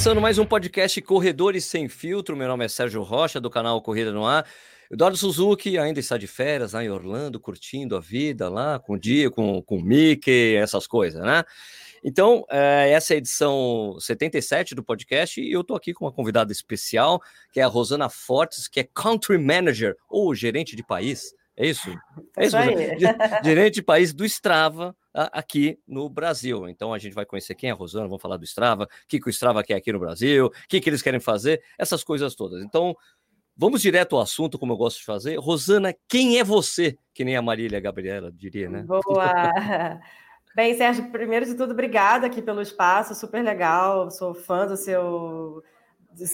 Começando mais um podcast Corredores Sem Filtro. Meu nome é Sérgio Rocha, do canal Corrida no Ar. Eduardo Suzuki ainda está de férias lá em Orlando, curtindo a vida lá, com o dia, com, com o Mickey, essas coisas, né? Então, é, essa é a edição 77 do podcast e eu estou aqui com uma convidada especial, que é a Rosana Fortes, que é Country Manager, ou gerente de país, é isso? É isso, gerente de país do Strava, aqui no Brasil. Então a gente vai conhecer quem é a Rosana, vamos falar do Strava, o que, que o Strava quer aqui no Brasil, o que, que eles querem fazer, essas coisas todas. Então, vamos direto ao assunto, como eu gosto de fazer. Rosana, quem é você? Que nem a Marília Gabriela diria, né? Boa! Bem, Sérgio, primeiro de tudo, obrigada aqui pelo espaço, super legal. Sou fã do seu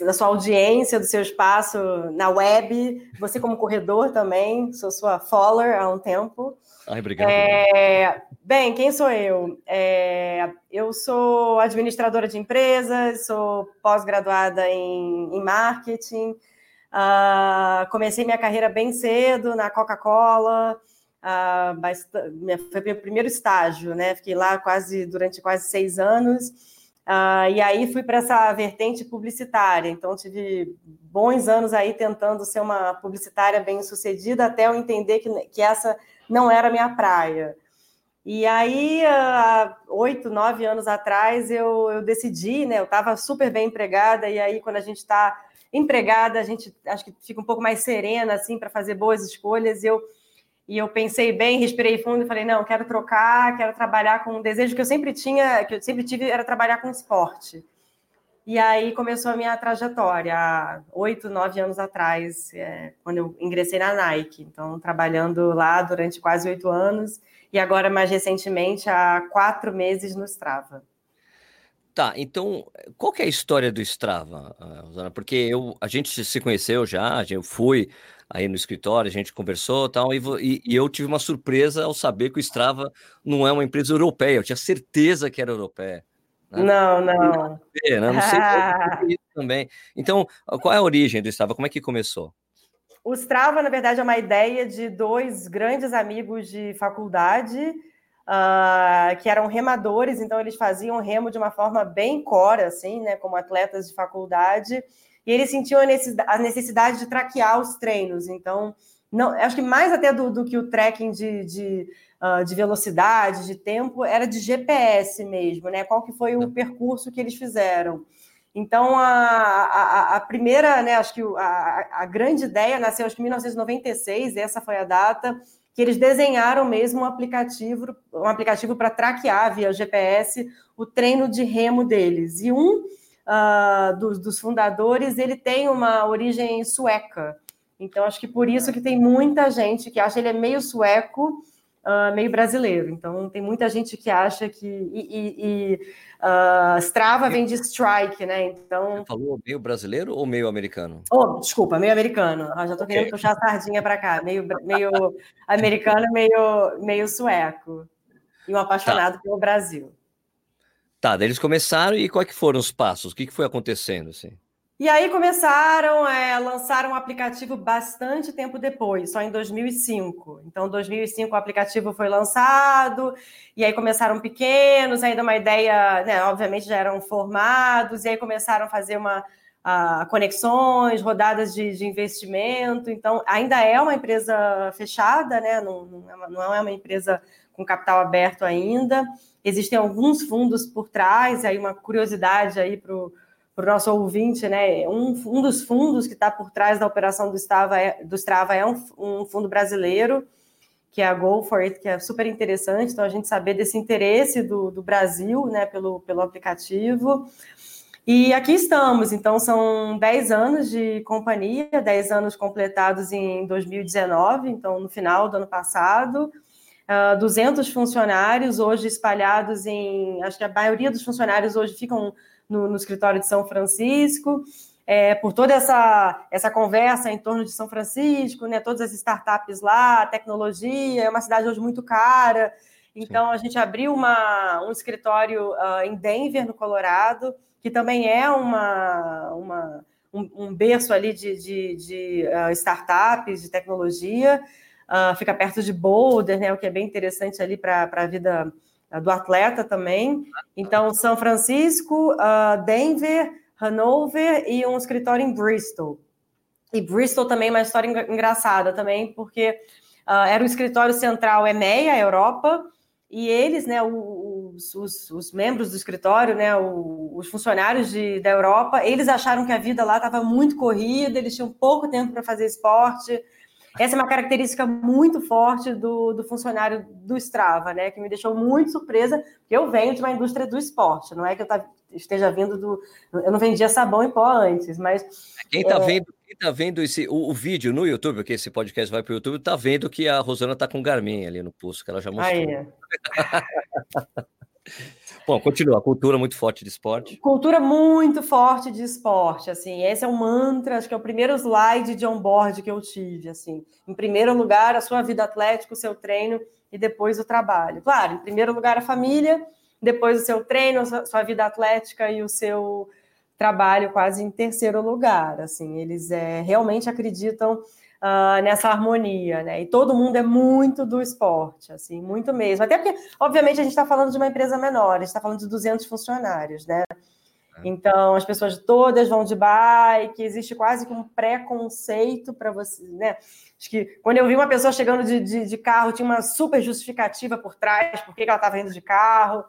da sua audiência, do seu espaço na web. Você como corredor também, sou sua follower há um tempo. Ai, obrigado. É, bem, quem sou eu? É, eu sou administradora de empresas, sou pós-graduada em, em, marketing. Uh, comecei minha carreira bem cedo na Coca-Cola. Uh, foi meu primeiro estágio, né? Fiquei lá quase durante quase seis anos. Uh, e aí fui para essa vertente publicitária. Então tive bons anos aí tentando ser uma publicitária bem sucedida até eu entender que, que essa não era minha praia. E aí, há oito, nove anos atrás, eu, eu decidi, né? Eu estava super bem empregada, e aí, quando a gente está empregada, a gente acho que fica um pouco mais serena, assim, para fazer boas escolhas. Eu, e eu pensei bem, respirei fundo e falei: não, quero trocar, quero trabalhar com um desejo que eu sempre tinha, que eu sempre tive, era trabalhar com esporte. E aí começou a minha trajetória, oito, nove anos atrás, é, quando eu ingressei na Nike. Então, trabalhando lá durante quase oito anos, e agora, mais recentemente, há quatro meses no Strava. Tá, então, qual é a história do Strava, Rosana? Porque eu, a gente se conheceu já, eu fui aí no escritório, a gente conversou tal, e, e, e eu tive uma surpresa ao saber que o Strava não é uma empresa europeia, eu tinha certeza que era europeia. Né? Não, não. Né? Não sei se isso também. Então, qual é a origem do Strava? Como é que começou? O Strava, na verdade, é uma ideia de dois grandes amigos de faculdade, uh, que eram remadores, então eles faziam remo de uma forma bem cora, assim, né, como atletas de faculdade, e eles sentiam a necessidade de traquear os treinos. Então, não, acho que mais até do, do que o tracking de, de uh, de velocidade, de tempo, era de GPS mesmo, né? Qual que foi o uhum. percurso que eles fizeram. Então, a, a, a primeira, né, acho que a, a grande ideia nasceu acho que em 1996, essa foi a data, que eles desenharam mesmo um aplicativo, um aplicativo para traquear via GPS o treino de remo deles. E um uh, dos, dos, fundadores, ele tem uma origem sueca. Então, acho que por isso que tem muita gente que acha ele é meio sueco, uh, meio brasileiro. Então, tem muita gente que acha que. E, e, e uh, Strava vem de strike, né? Então. Você falou meio brasileiro ou meio americano? Oh, desculpa, meio americano. Ah, já estou querendo okay. puxar a sardinha para cá. Meio, meio americano, meio, meio sueco. E um apaixonado tá. pelo Brasil. Tá, daí eles começaram e quais que foram os passos? O que, que foi acontecendo? Assim? E aí começaram, é, lançaram um aplicativo bastante tempo depois, só em 2005. Então, em 2005 o aplicativo foi lançado, e aí começaram pequenos, ainda uma ideia, né, obviamente já eram formados, e aí começaram a fazer uma, a, conexões, rodadas de, de, investimento. Então, ainda é uma empresa fechada, né, não, não é uma empresa com capital aberto ainda. Existem alguns fundos por trás, aí uma curiosidade aí para o nosso ouvinte, né? Um, um dos fundos que está por trás da operação do Strava é, do Strava é um, um, fundo brasileiro, que é a Go for It, que é super interessante. Então, a gente saber desse interesse do, do Brasil, né, pelo, pelo aplicativo. E aqui estamos, então são 10 anos de companhia, 10 anos completados em 2019, então no final do ano passado. Uh, ah, 200 funcionários hoje espalhados em. Acho que a maioria dos funcionários hoje ficam no, no escritório de São Francisco, é, por toda essa, essa conversa em torno de São Francisco, né, todas as startups lá, tecnologia, é uma cidade hoje muito cara. Então, Sim. a gente abriu uma, um escritório uh, em Denver, no Colorado, que também é uma, uma um, um, berço ali de, de, de uh, startups, de tecnologia. Uh, fica perto de Boulder, né, o que é bem interessante ali para a vida do atleta também. Então, São Francisco, uh, Denver, Hanover e um escritório em Bristol. E Bristol também é uma história engraçada também, porque uh, era o escritório central EMEA, Europa, e eles, né, os, os, os membros do escritório, né, os funcionários de, da Europa, eles acharam que a vida lá estava muito corrida, eles tinham pouco tempo para fazer esporte. Essa é uma característica muito forte do, do funcionário do Strava, né, que me deixou muito surpresa, porque eu venho de uma indústria do esporte, não é que eu esteja vindo do. Eu não vendia sabão em pó antes, mas. Quem está é... vendo quem tá vendo esse, o, o, vídeo no YouTube, porque esse podcast vai para o YouTube, tá vendo que a Rosana tá com Garmin ali no pulso, que ela já mostrou. Aí. Bom, continua, cultura muito forte de esporte. Cultura muito forte de esporte, assim, esse é o mantra, acho que é o primeiro slide de onboard que eu tive, assim. Em primeiro lugar, a sua vida atlética, o seu treino e depois o trabalho. Claro, em primeiro lugar a família, depois o seu treino, a sua vida atlética e o seu trabalho quase em terceiro lugar. Assim, eles é, realmente acreditam uh, nessa harmonia, né? E todo mundo é muito do esporte, assim, muito mesmo. Até porque, obviamente, a gente está falando de uma empresa menor, a gente está falando de 200 funcionários, né? É. Então, as pessoas todas vão de bike, existe quase que um preconceito para você, né? Acho que quando eu vi uma pessoa chegando de, de, de carro, tinha uma super justificativa por trás, por que ela estava indo de carro.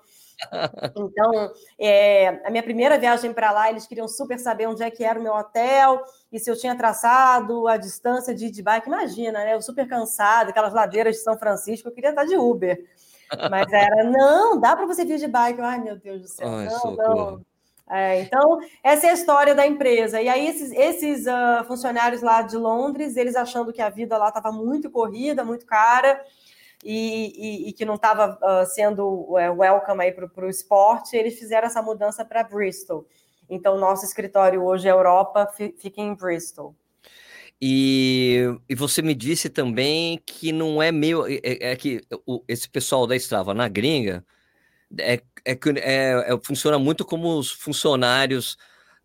Então, é, a minha primeira viagem para lá, eles queriam super saber onde é que era o meu hotel e se eu tinha traçado a distância de ir de bike. Imagina, né? Eu super cansada, aquelas ladeiras de São Francisco, eu queria estar de Uber. Mas era, não, dá para você vir de bike. Ai, meu Deus do céu. Ai, não, não. É, então, essa é a história da empresa. E aí, esses, esses uh, funcionários lá de Londres, eles achando que a vida lá estava muito corrida, muito cara, e, e, e que não estava uh, ah, sendo uh, welcome aí para o esporte, eles fizeram essa mudança para Bristol. Então, nosso escritório hoje, Europa, fica em Bristol. E, e você me disse também que não é meio. É, é, é que o, esse pessoal da Strava na gringa é, é, é, é, funciona muito como os funcionários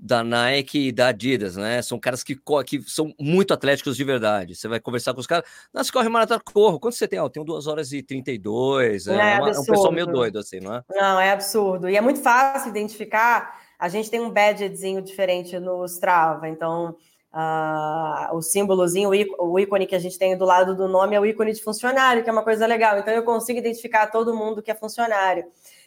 da Nike e da Adidas, né? São caras que, que são muito atléticos de verdade. Você vai conversar com os caras, nós corre maratona, corro. Quanto você tem? Ah, eu tenho 2 horas e 32. É, é, uma, é um pessoal meio doido, assim, não é? Não, é absurdo. E é muito fácil identificar. A gente tem um badgezinho diferente no Strava, então uh, o símbolozinho, o ícone que a gente tem do lado do nome é o ícone de funcionário, que é uma coisa legal. Então eu consigo identificar todo mundo que é funcionário.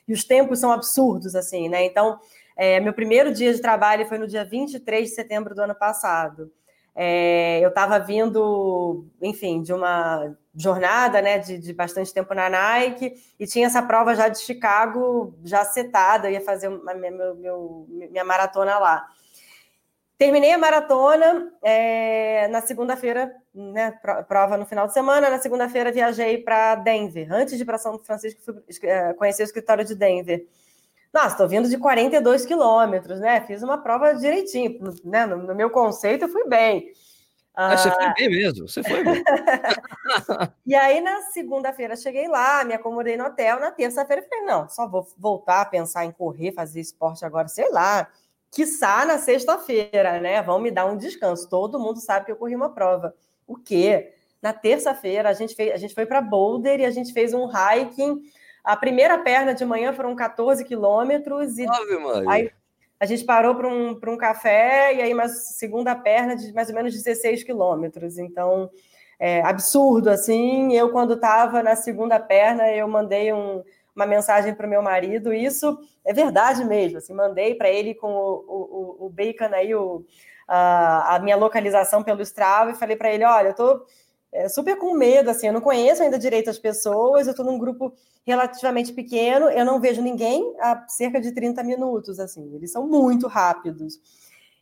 E os tempos são absurdos, assim, né? Então, é, meu primeiro dia de trabalho foi no dia 23 de setembro do ano passado. É, eu estava vindo, enfim, de uma jornada né, de, de, bastante tempo na Nike e tinha essa prova já de Chicago já setada, ia fazer uma, meu, meu, minha maratona lá. Terminei a maratona é, na segunda-feira, né, prova no final de semana. Na segunda-feira viajei para Denver. Antes de ir para São Francisco, fui é, conhecer o escritório de Denver. Nossa, estou vindo de 42 quilômetros, né? Fiz uma prova direitinho, né? No, no meu conceito, eu fui bem. Ah, você foi bem mesmo, você foi bem. e aí, na segunda-feira, cheguei lá, me acomodei no hotel. Na terça-feira, falei: não, só vou voltar a pensar em correr, fazer esporte agora, sei lá. Quiçá na sexta-feira, né? Vão me dar um descanso. Todo mundo sabe que eu corri uma prova. O quê? Na terça-feira, a gente, fez, a gente foi para Boulder e a gente fez um hiking a primeira perna de manhã foram 14 quilômetros e Ave aí a gente parou para um, um café e aí uma segunda perna de mais ou menos 16 quilômetros. Então, é absurdo, assim. Eu, quando estava na segunda perna, eu mandei um, uma mensagem para o meu marido. Isso é verdade mesmo. Assim, mandei para ele com o, o, o bacon aí, o, a, a minha localização pelo Strava e falei para ele: olha, eu estou é, super com medo, assim, eu não conheço ainda direito as pessoas, eu estou num grupo relativamente pequeno, eu não vejo ninguém há cerca de 30 minutos, assim, eles são muito rápidos.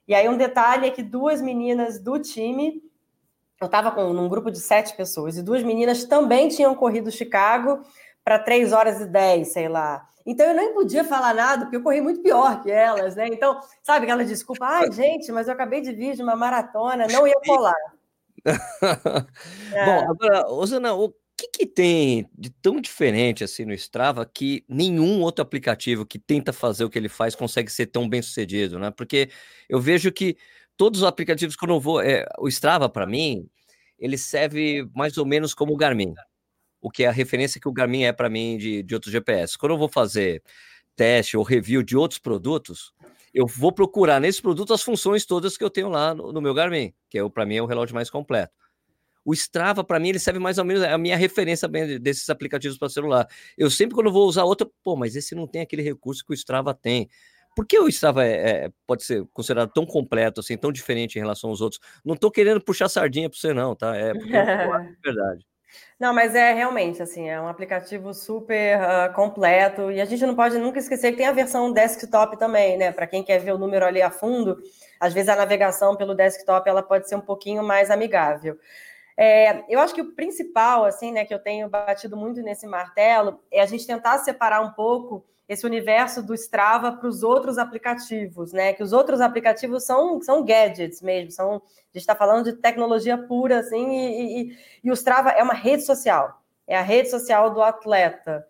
E aí um detalhe é que duas meninas do time, eu estava com num grupo de sete pessoas, e duas meninas também tinham corrido Chicago para 3 horas e 10, sei lá. Então eu nem podia falar nada, porque eu corri muito pior que elas, né? Então, sabe aquela desculpa, ai, gente, mas eu acabei de vir de uma maratona, não ia colar. É. Bom, agora, Osana, o que, que tem de tão diferente assim no Strava que nenhum outro aplicativo que tenta fazer o que ele faz consegue ser tão bem sucedido, né? Porque eu vejo que todos os aplicativos que eu não vou. É, o Strava, para mim, ele serve mais ou menos como o Garmin, o que é a referência que o Garmin é para mim de, de outros GPS. Quando eu vou fazer teste ou review de outros produtos, eu vou procurar nesse produto as funções todas que eu tenho lá no, no meu Garmin, que é para mim é o relógio mais completo. O Strava, para mim, ele serve mais ou menos, é a minha referência desses aplicativos para celular. Eu sempre, quando vou usar outra, pô, mas esse não tem aquele recurso que o Strava tem. Por que o Strava é, é, pode ser considerado tão completo, assim, tão diferente em relação aos outros? Não estou querendo puxar sardinha para você, não, tá? É, porque é verdade. Não, mas é realmente assim, é um aplicativo super uh, completo e a gente não pode nunca esquecer que tem a versão desktop também, né? Para quem quer ver o número ali a fundo, às vezes a navegação pelo desktop ela pode ser um pouquinho mais amigável. É, eu acho que o principal, assim, né, que eu tenho batido muito nesse martelo é a gente tentar separar um pouco esse universo do Strava para os outros aplicativos, né? Que os outros aplicativos são, são gadgets mesmo, são, a gente está falando de tecnologia pura, assim, e, e, e o Strava é uma rede social, é a rede social do atleta.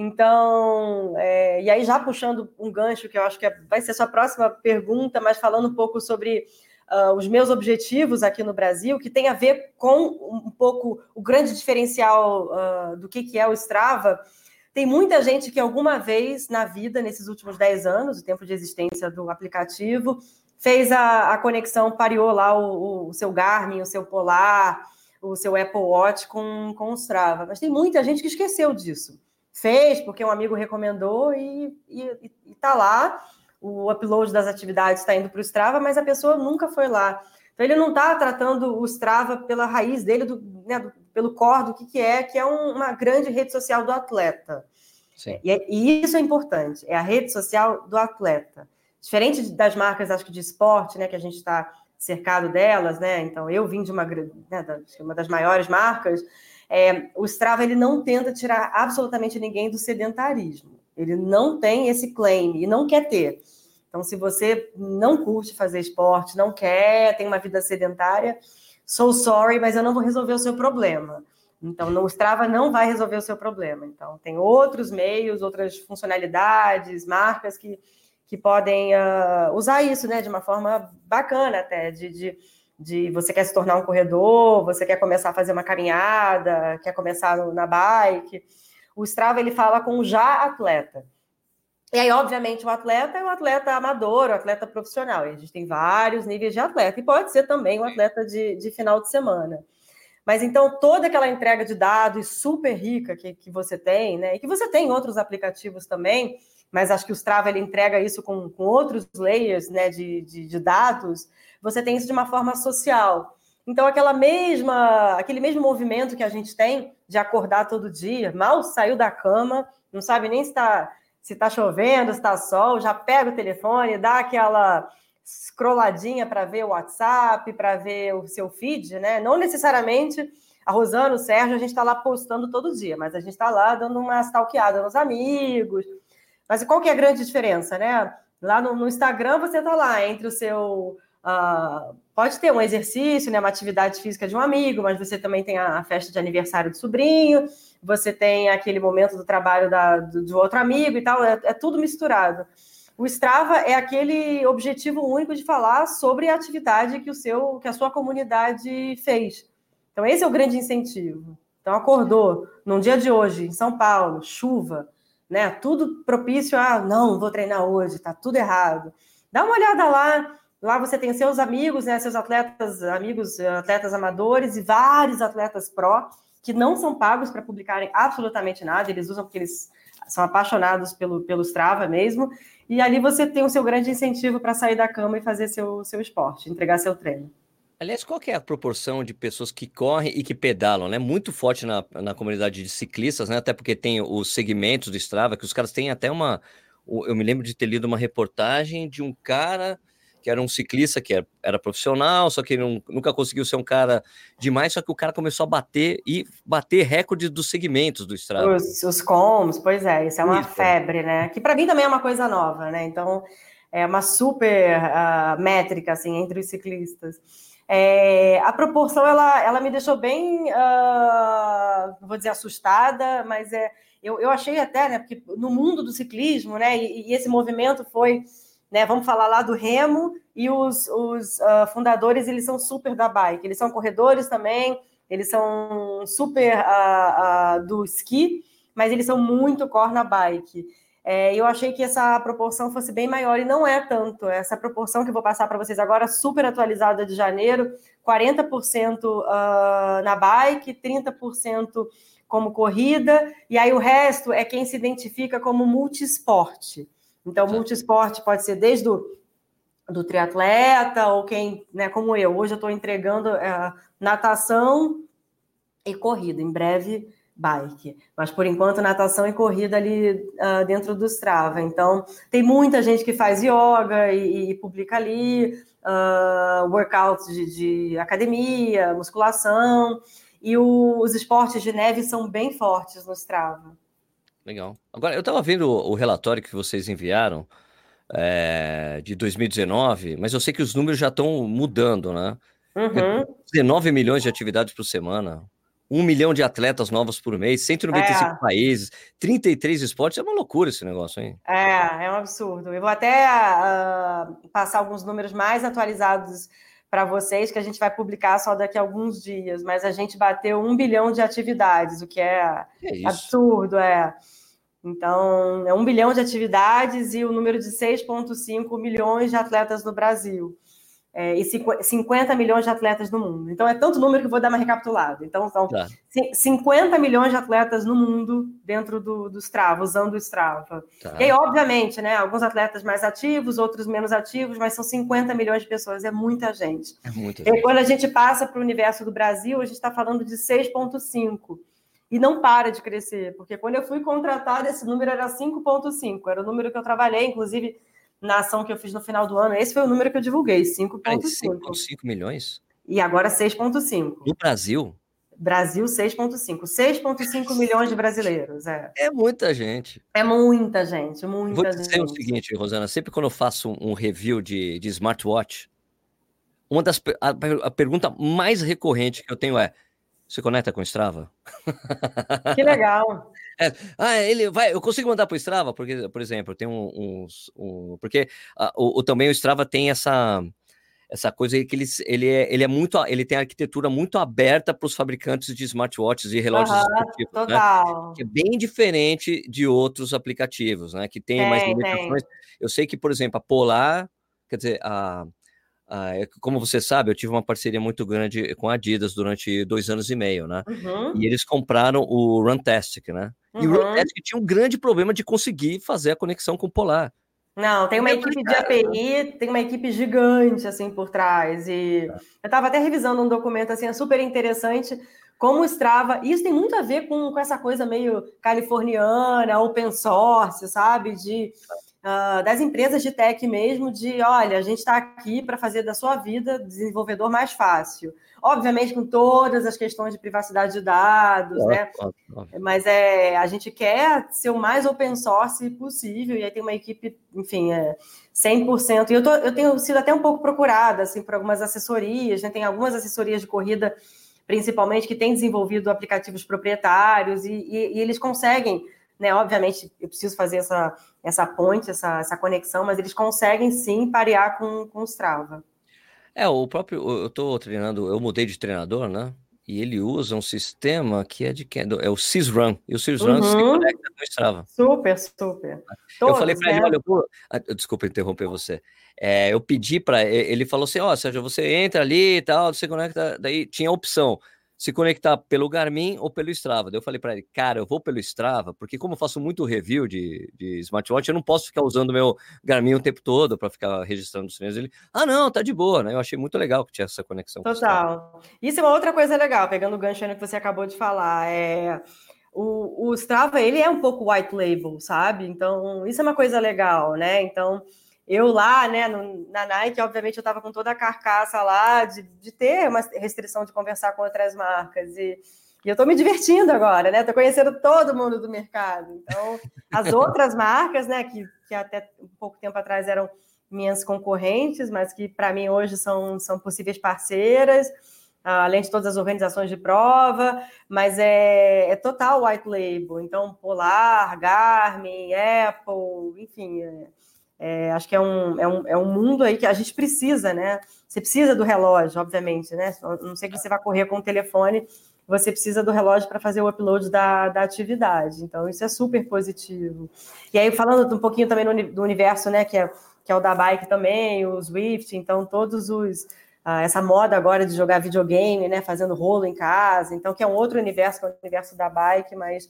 Então, é, e aí já puxando um gancho que eu acho que é, vai ser a sua próxima pergunta, mas falando um pouco sobre uh, os meus objetivos aqui no Brasil, que tem a ver com um pouco o grande diferencial uh, do que, que é o Strava. Tem muita gente que alguma vez na vida, nesses últimos 10 anos, o tempo de existência do aplicativo, fez a, a conexão, pareou lá o, o, seu Garmin, o seu Polar, o seu Apple Watch com, com o Strava. Mas tem muita gente que esqueceu disso. Fez porque um amigo recomendou e está lá o upload das atividades está indo para o Strava, mas a pessoa nunca foi lá. Então ele não está tratando o Strava pela raiz dele, do, né, do, pelo core do que, que é, que é um, uma grande rede social do atleta. E, é, e, isso é importante, é a rede social do atleta. Diferente das marcas, acho que de esporte, né, que a gente está cercado delas, né? Então eu vim de uma, né, uma das maiores marcas. É, o Strava ele não tenta tirar absolutamente ninguém do sedentarismo. Ele não tem esse claim e não quer ter. Então, se você não curte fazer esporte, não quer, tem uma vida sedentária, sou sorry, mas eu não vou resolver o seu problema. Então, o Strava não vai resolver o seu problema. Então, tem outros meios, outras funcionalidades, marcas que, que podem uh, usar isso né, de uma forma bacana até, de, de, de, você quer se tornar um corredor, você quer começar a fazer uma caminhada, quer começar na bike o Strava ele fala com já atleta. E aí, obviamente, o atleta é o atleta amador, o atleta profissional. E a gente tem vários níveis de atleta. E pode ser também o atleta de, de final de semana. Mas então, toda aquela entrega de dados super rica que, que você tem, né? E que você tem em outros aplicativos também, mas acho que o Strava ele entrega isso com, com outros layers né, de, de, de dados, você tem isso de uma forma social. Então, aquela mesma, aquele mesmo movimento que a gente tem de acordar todo dia, mal saiu da cama, não sabe nem se está se tá chovendo, se está sol, já pega o telefone, dá aquela scrolladinha para ver o WhatsApp, para ver o seu feed, né? Não necessariamente a Rosana, o Sérgio, a gente está lá postando todo dia, mas a gente está lá dando uma stalkeada nos amigos. Mas qual que é a grande diferença, né? Lá no, no Instagram você está lá entre o seu Uh, pode ter um exercício, né, uma atividade física de um amigo, mas você também tem a, festa de aniversário do sobrinho, você tem aquele momento do trabalho da, do, do outro amigo e tal, é, é, tudo misturado. O Strava é aquele objetivo único de falar sobre a atividade que o seu, que a sua comunidade fez. Então esse é o grande incentivo. Então acordou num dia de hoje em São Paulo, chuva, né? Tudo propício a não, vou treinar hoje, tá tudo errado. Dá uma olhada lá, Lá você tem seus amigos, né, seus atletas, amigos, atletas amadores e vários atletas pró que não são pagos para publicarem absolutamente nada, eles usam porque eles são apaixonados pelo, pelo Strava mesmo, e ali você tem o seu grande incentivo para sair da cama e fazer seu, seu esporte, entregar seu treino. Aliás, qual é a proporção de pessoas que correm e que pedalam, né? Muito forte na, na comunidade de ciclistas, né? Até porque tem os segmentos do Strava, que os caras têm até uma... Eu me lembro de ter lido uma reportagem de um cara que era um ciclista que era, era profissional, só que não, nunca conseguiu ser um cara demais, só que o cara começou a bater e bater recordes dos segmentos do Strava. Os, os coms, pois é, isso é uma isso. febre, né? Que para mim também é uma coisa nova, né? Então é uma super uh, métrica assim entre os ciclistas. É, a proporção ela, ela me deixou bem, uh, não vou dizer assustada, mas é, eu, eu achei até, né? Porque no mundo do ciclismo, né? e, e esse movimento foi né? Vamos falar lá do Remo e os, os uh, fundadores, eles são super da bike, eles são corredores também, eles são super uh, uh, do esqui, mas eles são muito core na bike. É, eu achei que essa proporção fosse bem maior e não é tanto. Essa proporção que eu vou passar para vocês agora, super atualizada de janeiro, 40% uh, na bike, 30% como corrida, e aí o resto é quem se identifica como multisporte. Então, multisporte pode ser desde o do triatleta ou quem, né, como eu. Hoje eu estou entregando uh, natação e corrida. Em breve bike. Mas por enquanto, natação e corrida ali uh, dentro do Strava. Então, tem muita gente que faz yoga e, e publica ali, uh, workouts de, de, academia, musculação. E o, os esportes de neve são bem fortes no Strava. Legal. Agora, eu estava vendo o, o, relatório que vocês enviaram é, de 2019, mas eu sei que os números já estão mudando, né? Uhum. 19 milhões de atividades por semana, um milhão de atletas novos por mês, 195 é. países, 33 esportes. É uma loucura esse negócio, hein? É, é um absurdo. Eu vou até uh, passar alguns números mais atualizados para vocês, que a gente vai publicar só daqui a alguns dias, mas a gente bateu um bilhão de atividades, o que é, é absurdo, é. Então, é um bilhão de atividades e o número de 6,5 milhões de atletas no Brasil é, e 50 milhões de atletas no mundo. Então, é tanto número que vou dar uma recapitulada. Então, são tá. 50 milhões de atletas no mundo dentro do, do Strava, usando o Strava. Tá. E aí, obviamente, né, alguns atletas mais ativos, outros menos ativos, mas são 50 milhões de pessoas, é muita gente. É muita gente. E quando a gente passa para o universo do Brasil, a gente está falando de 6,5 e não para de crescer, porque quando eu fui contratada, esse número era 5,5, era o número que eu trabalhei, inclusive na ação que eu fiz no final do ano. Esse foi o número que eu divulguei, 5,5. 5,5 milhões? E agora 6,5. No Brasil? Brasil, 6,5. 6,5 milhões de brasileiros. É. é muita gente. É muita gente, muita Vou dizer gente. o seguinte, Rosana, sempre quando eu faço um review de, de smartwatch, uma das a, a pergunta mais recorrente que eu tenho é: você conecta com o Strava? Que legal. É, ah, ele vai. Eu consigo mandar para o Strava, porque, por exemplo, tem uns. Um, porque ah, o, o, também o Strava tem essa essa coisa aí que ele, ele, é, ele é muito. Ele tem a arquitetura muito aberta para os fabricantes de smartwatches e relógios uhum, esportivos. Né? Total. Né? Que é bem diferente de outros aplicativos, né? Que tem, tem mais limitações. Tem. Eu sei que, por exemplo, a Polar, quer dizer, a ah, é como você sabe, eu tive uma parceria muito grande com a Adidas durante dois anos e meio, né? Uhum. E eles compraram o Runtastic, né? Uhum. E o Runtastic tinha um grande problema de conseguir fazer a conexão com o Polar. Não, tem uma equipe de API, tem uma equipe gigante assim por trás. E é. eu estava até revisando um documento assim, é super interessante como o Strava. Isso tem muito a ver com, com essa coisa meio californiana, open source, sabe? De uh, das empresas de tech mesmo, de olha, a gente está aqui para fazer da sua vida desenvolvedor mais fácil. Obviamente, com todas as questões de privacidade de dados, né? Mas é, a gente quer ser o mais open source possível, e aí tem uma equipe, enfim, é 100%. E eu, tô, eu tenho sido até um pouco procurada, assim, por algumas assessorias, né? Tem algumas assessorias de corrida, principalmente, que têm desenvolvido aplicativos proprietários, e, e, e eles conseguem né? Obviamente, eu preciso fazer essa, essa ponte, essa, essa conexão, mas eles conseguem sim parear com, com o Strava. É, o próprio, eu estou treinando, eu mudei de treinador, né? E ele usa um sistema que é de quem? É o Sysrun. E o Sysrun uhum. se conecta com o Strava. Super, super. Todos, eu falei para né? ele, olha, eu desculpa interromper você. É, eu pedi para ele falou assim, ó, oh, Sérgio, você entra ali e tal, você conecta, daí tinha a opção se conectar pelo Garmin ou pelo Strava. Eu falei para ele, cara, eu vou pelo Strava, porque como eu faço muito review de, de smartwatch, eu não posso ficar usando meu Garmin o tempo todo para ficar registrando os treinos. Ele, ah, não, tá de boa, né? Eu achei muito legal que tinha essa conexão. Total. Isso é uma outra coisa legal, pegando o gancho que você acabou de falar. É o, o Strava, ele é um pouco white label, sabe? Então, isso é uma coisa legal, né? Então, eu lá, né, no, na Nike, obviamente, eu estava com toda a carcaça lá de, de ter uma restrição de conversar com outras marcas. E, e eu estou me divertindo agora, né? Estou conhecendo todo mundo do mercado. Então, as outras marcas, né, que, que até um pouco tempo atrás eram minhas concorrentes, mas que para mim hoje são, são possíveis parceiras, além de todas as organizações de prova, mas é, é total white label. Então, Polar, Garmin, Apple, enfim. É, é, acho que é um, é, um, é um mundo aí que a gente precisa, né? Você precisa do relógio, obviamente, né? Não sei que você vai correr com o telefone você precisa do relógio para fazer o upload da, da atividade. Então, isso é super positivo. E aí, falando um pouquinho também do universo, né, que é, que é o da bike também, o Swift, então todos os ah, essa moda agora de jogar videogame, né, fazendo rolo em casa, então que é um outro universo, que é o universo da bike, mas,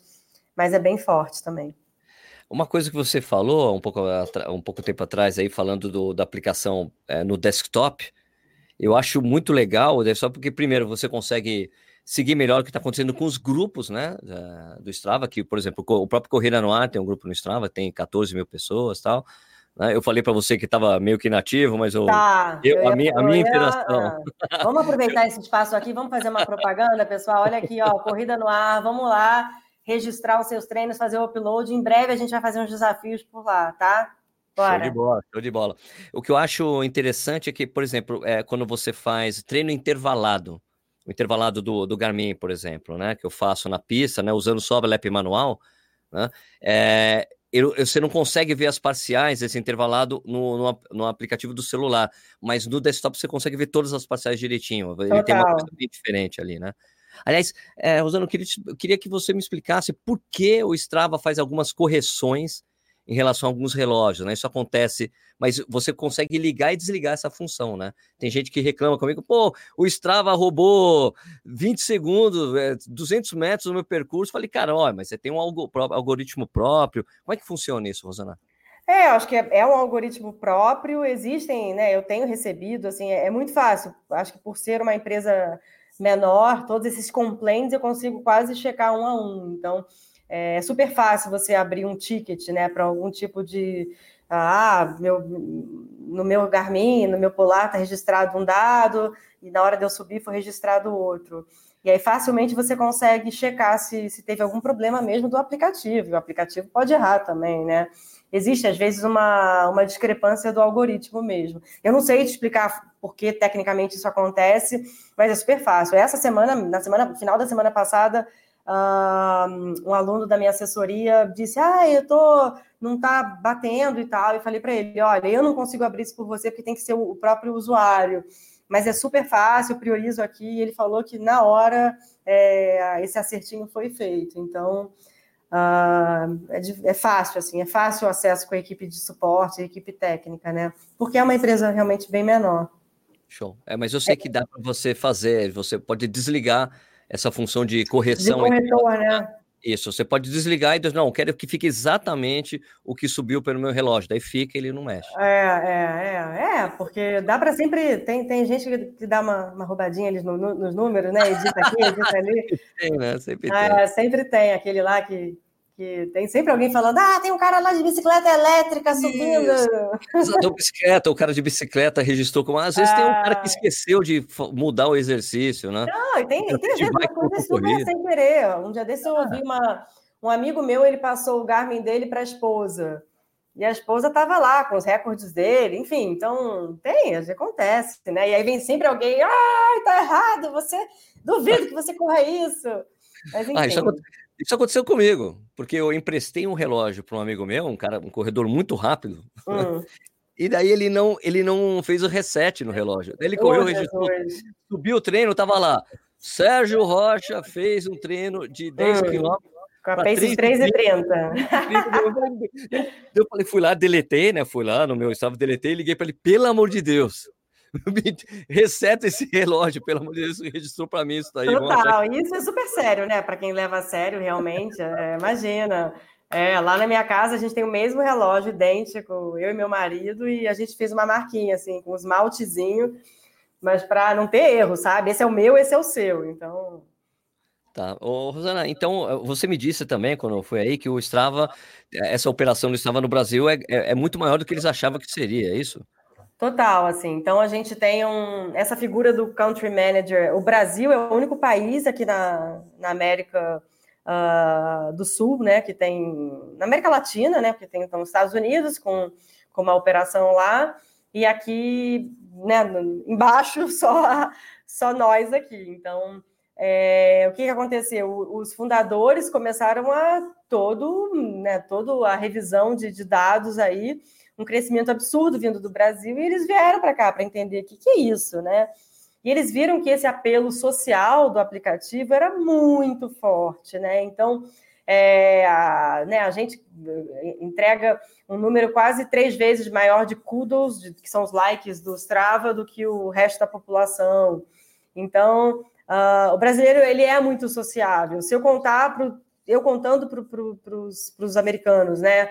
mas é bem forte também. Uma coisa que você falou um pouco, um pouco tempo atrás aí, falando do, da aplicação é, no desktop, eu acho muito legal, só porque, primeiro, você consegue seguir melhor o que está acontecendo com os grupos, né, do Strava, que, por exemplo, o próprio Corrida no Ar tem um grupo no Strava, tem 14 mil pessoas tal, né? Eu falei para você que estava meio que inativo, mas eu, tá, eu, eu a, minha, a minha interação. Vamos aproveitar esse espaço aqui, vamos fazer uma propaganda, pessoal. Olha aqui, ó, corrida no ar, vamos lá registrar os seus treinos, fazer o upload. Em breve a gente vai fazer uns desafios por lá, tá? Bora. Show de bola, show de bola. O que eu acho interessante é que, por exemplo, é, quando você faz treino intervalado, o intervalado do, do Garmin, por exemplo, né, que eu faço na pista, né, usando só o lap manual, né, é, eu, você não consegue ver as parciais desse intervalado no, no, no, aplicativo do celular, mas no desktop você consegue ver todas as parciais direitinho. Ele Total. tem uma coisa bem diferente ali, né? Aliás, é, Rosana, eu queria, eu queria que você me explicasse por que o Strava faz algumas correções em relação a alguns relógios, né? Isso acontece, mas você consegue ligar e desligar essa função, né? Tem gente que reclama comigo, pô, o Strava roubou 20 segundos, 200 é, metros no meu percurso. Falei, cara, ó, mas você tem um algoritmo próprio. Como é que funciona isso, Rosana? É, acho que é, é, um algoritmo próprio, existem, né? Eu tenho recebido, assim, é, é muito fácil. Acho que por ser uma empresa menor, todos esses complaints eu consigo quase checar um a um. Então, é super fácil você abrir um ticket, né, para algum tipo de ah, meu, no meu Garmin, no meu Polar está registrado um dado e na hora de eu subir foi registrado outro. E aí facilmente você consegue checar se, se teve algum problema mesmo do aplicativo. O aplicativo pode errar também, né? Existe às vezes uma, uma discrepância do algoritmo mesmo. Eu não sei te explicar por que tecnicamente isso acontece, mas é super fácil. Essa semana, na semana, final da semana passada, um aluno da minha assessoria disse: Ah, eu tô, não tá batendo e tal. E falei para ele: Olha, eu não consigo abrir isso por você porque tem que ser o próprio usuário. Mas é super fácil, priorizo aqui. E ele falou que na hora é, esse acertinho foi feito. Então uh, é, é, fácil, assim, é fácil o acesso com a equipe de suporte, a equipe técnica, né? Porque é uma empresa realmente bem menor. Show. É, mas eu sei que dá para você fazer, você pode desligar essa função de correção. De corretor, né? Isso, você pode desligar e dizer, não, quero que fique exatamente o que subiu pelo meu relógio. Daí fica ele não mexe. É, é, é, é, porque dá para sempre. Tem, tem gente que, dá uma, uma roubadinha ali no, no, nos números, né? Edita aqui, edita ali. tem, né? Sempre é, tem. sempre tem aquele lá que que tem sempre alguém falando, ah, tem um cara lá de bicicleta elétrica subindo. Usador bicicleta, o cara de bicicleta registrou como. Às vezes ah. tem um cara que ah. esqueceu de mudar o exercício, né? Não, e tem, tem, tem às vezes uma coisa super sem querer. Um dia desse eu ouvi ah. uma, um amigo meu, ele passou o Garmin dele para a esposa. E a esposa estava lá com os recordes dele, enfim, então tem, acontece, né? E aí vem sempre alguém, ai, tá errado, você duvido que você corra isso. Mas enfim. Ah, isso, aconteceu comigo, porque eu emprestei um relógio para um amigo meu, um cara, um corredor muito rápido. Hum. E daí ele não, ele não fez o reset no relógio. Daí ele correu, registrou, subiu o treino, tava lá. Sérgio Rocha fez um treino de 10 hum. quilômetros. Com a pace 3 e 30. Eu falei, fui lá, deletei, né? Fui lá no meu estava, deletei e liguei para ele, pelo amor de Deus. Reseta esse relógio, pelo amor de Deus, registrou para mim isso daí. Total, isso é super sério, né? Para quem leva a sério, realmente. É, imagina. É, lá na minha casa a gente tem o mesmo relógio idêntico, eu e meu marido, e a gente fez uma marquinha, assim, com um esmaltezinho, mas para não ter erro, sabe? Esse é o meu, esse é o seu. Então. Tá. Ô, Rosana, então você me disse também, quando foi aí, que o Strava, essa operação do Strava no Brasil é, é, é muito maior do que eles achavam que seria, é isso? Total, assim. Então a gente tem um, essa figura do country manager. O Brasil é o único país aqui na, na América uh, do Sul, né, que tem na América Latina, né, porque tem então, os Estados Unidos com, com uma operação lá e aqui, né, embaixo só só nós aqui. Então é, o que, que aconteceu? Os fundadores começaram a todo, né, toda a revisão de, de dados aí um crescimento absurdo vindo do Brasil, e eles vieram para cá para entender o que, que é isso, né? E eles viram que esse apelo social do aplicativo era muito forte, né? Então, é, a, né, a gente eh, entrega um número quase três vezes maior de kudos, de, que são os likes do Strava, do que o resto da população. Então, uh, o brasileiro ele é muito sociável. Se eu contar pro, eu contando para os americanos, né?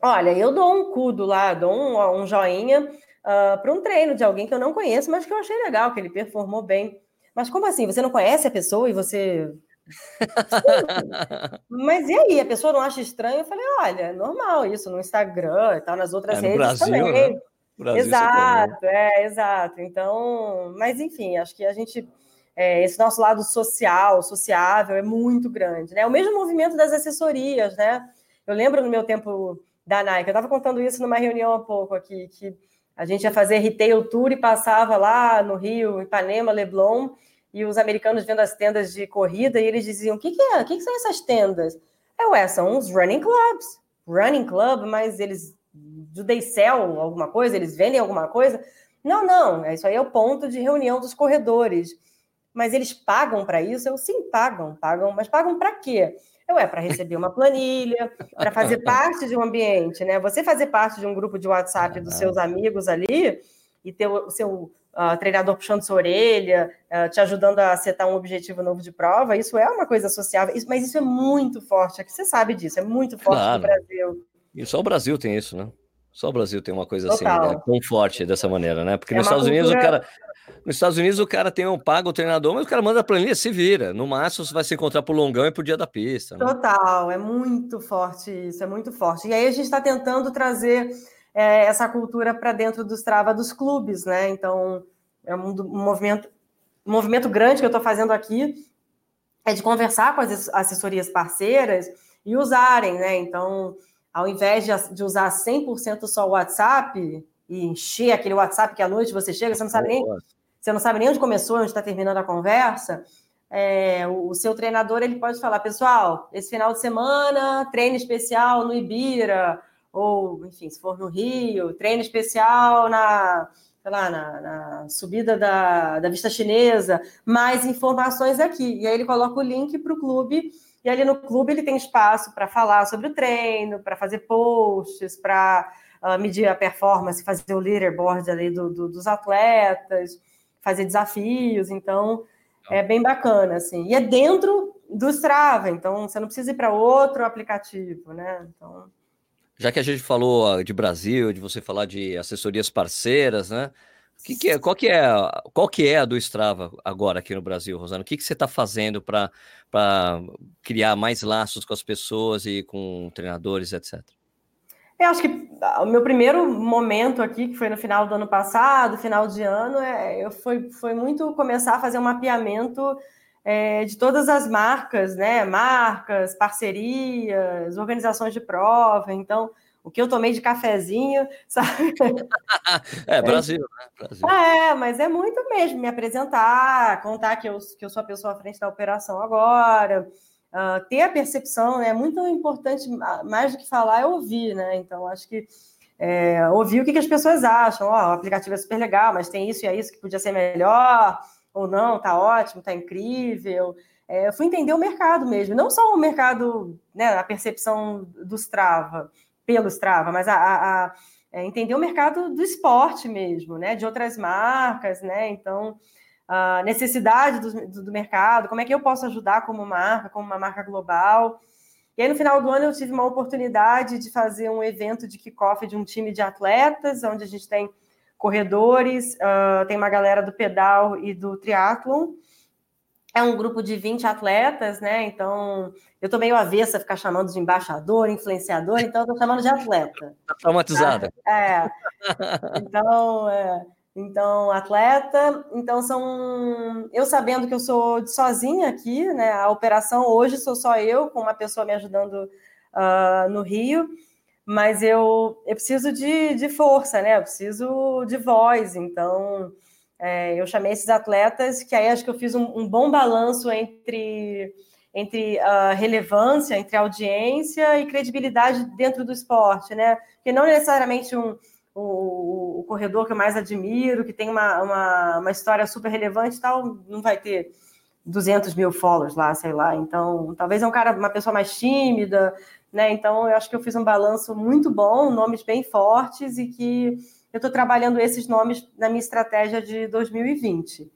Olha, eu dou um cudo lá, dou um, um joinha uh, ah, para um treino de alguém que eu não conheço, mas que eu achei legal, que ele performou bem. Mas como assim? Você não conhece a pessoa e você Mas e aí, a pessoa não acha estranho? Eu falei, olha, é normal isso no Instagram e tal, nas outras é, redes Brasil, também. Né? Brasil, exato, é, exato. Então, mas enfim, acho que a gente, é, esse nosso lado social, sociável, é muito grande, né? O mesmo movimento das assessorias, né? Eu lembro no meu tempo da Nike, eu estava contando isso numa reunião há pouco aqui, que a gente ia fazer retail tour e passava lá no Rio, Ipanema, Leblon, e os americanos vendo as tendas de corrida, e eles diziam: o que, que é? O que, que são essas tendas? É, ué, são uns running clubs. Running club, mas eles do they sell alguma coisa? Eles vendem alguma coisa? Não, não, é isso aí é o ponto de reunião dos corredores. Mas eles pagam para isso? Eu sim, pagam, pagam, mas pagam para quê? Eu é para receber uma planilha, para fazer parte de um ambiente, né? Você fazer parte de um grupo de WhatsApp dos seus amigos ali e ter o seu uh, treinador puxando sua orelha, uh, te ajudando a setar um objetivo novo de prova, isso é uma coisa sociável, isso, mas isso é muito forte, aqui você sabe disso, é muito forte claro. no Brasil. E só o Brasil tem isso, né? Só o Brasil tem uma coisa assim, Total. assim, né? tão forte dessa maneira, né? Porque é nos Estados cultura... Unidos o cara. Nos Estados Unidos o cara tem um pago o treinador, mas o cara manda a planilha, se vira. No máximo você vai se encontrar pro longão e pro dia da pista. Né? Total, é muito forte isso, é muito forte. E aí a gente está tentando trazer é, essa cultura para dentro dos trava dos clubes, né? Então, é um, um movimento, um movimento grande que eu estou fazendo aqui é de conversar com as assessorias parceiras e usarem, né? Então, ao invés de, de usar 100% só o WhatsApp e encher aquele WhatsApp que à noite você chega, você não sabe nem, você não sabe nem onde começou, onde está terminando a conversa. É, o, seu treinador ele pode falar, pessoal, esse final de semana, treino especial no Ibira, ou, enfim, se for no Rio, treino especial na, lá, na, na subida da, da vista chinesa, mais informações aqui. E aí ele coloca o link para o clube, e ali no clube ele tem espaço para falar sobre o treino, para fazer posts, para uh, medir a performance, fazer o leaderboard ali do, do, dos atletas, fazer desafios. Então, é bem bacana, assim. E é dentro do Strava, então você não precisa ir para outro aplicativo, né? Então já que a gente falou de Brasil, de você falar de assessorias parceiras, né? Que que é, qual, que é, qual que é a do Strava agora aqui no Brasil, Rosana? O que, que você está fazendo para criar mais laços com as pessoas e com treinadores, etc? Eu acho que o meu primeiro momento aqui, que foi no final do ano passado, final de ano, é, eu foi, foi muito começar a fazer um mapeamento é, de todas as marcas, né? Marcas, parcerias, organizações de prova. Então, o que eu tomei de cafezinho, sabe? É, Brasil, né? Brasil. É, mas é muito mesmo me apresentar, contar que eu, que eu sou a pessoa à frente da operação agora, uh, ter a percepção, né? É muito importante, mais do que falar, é ouvir, né? Então, acho que é, ouvir o que, que as pessoas acham. Oh, o aplicativo é super legal, mas tem isso e é isso que podia ser melhor ou não, tá ótimo, tá incrível. É, eu fui entender o mercado mesmo, não só o mercado, né, a percepção do Strava, pelo Strava, mas a, a, a é, entender o mercado do esporte mesmo, né, de outras marcas, né, então a necessidade do, do mercado, como é que eu posso ajudar como marca, como uma marca global. E aí, no final do ano, eu tive uma oportunidade de fazer um evento de kickoff de um time de atletas, onde a gente tem corredores, uh, tem uma galera do pedal e do triatlon. É um grupo de 20 atletas, né? Então, eu tô meio avessa a ficar chamando de embaixador, influenciador, então eu tô chamando de atleta. Tá traumatizada. É. Então, é. Então, atleta. Então, são. Eu sabendo que eu sou sozinha aqui, né? A operação hoje sou só eu, com uma pessoa me ajudando uh, no Rio mas eu, eu preciso de, de força, né? Eu preciso de voz. Então, é, eu chamei esses atletas, que aí acho que eu fiz um, um bom balanço entre, entre a relevância, entre audiência e credibilidade dentro do esporte, né? Porque não necessariamente um, o, o, corredor que eu mais admiro, que tem uma, uma, uma história super relevante e tal, não vai ter 200 mil followers lá, sei lá. Então, talvez é um cara, uma pessoa mais tímida, né? Então, eu acho que eu fiz um balanço muito bom, nomes bem fortes e que eu estou trabalhando esses nomes na minha estratégia de 2020.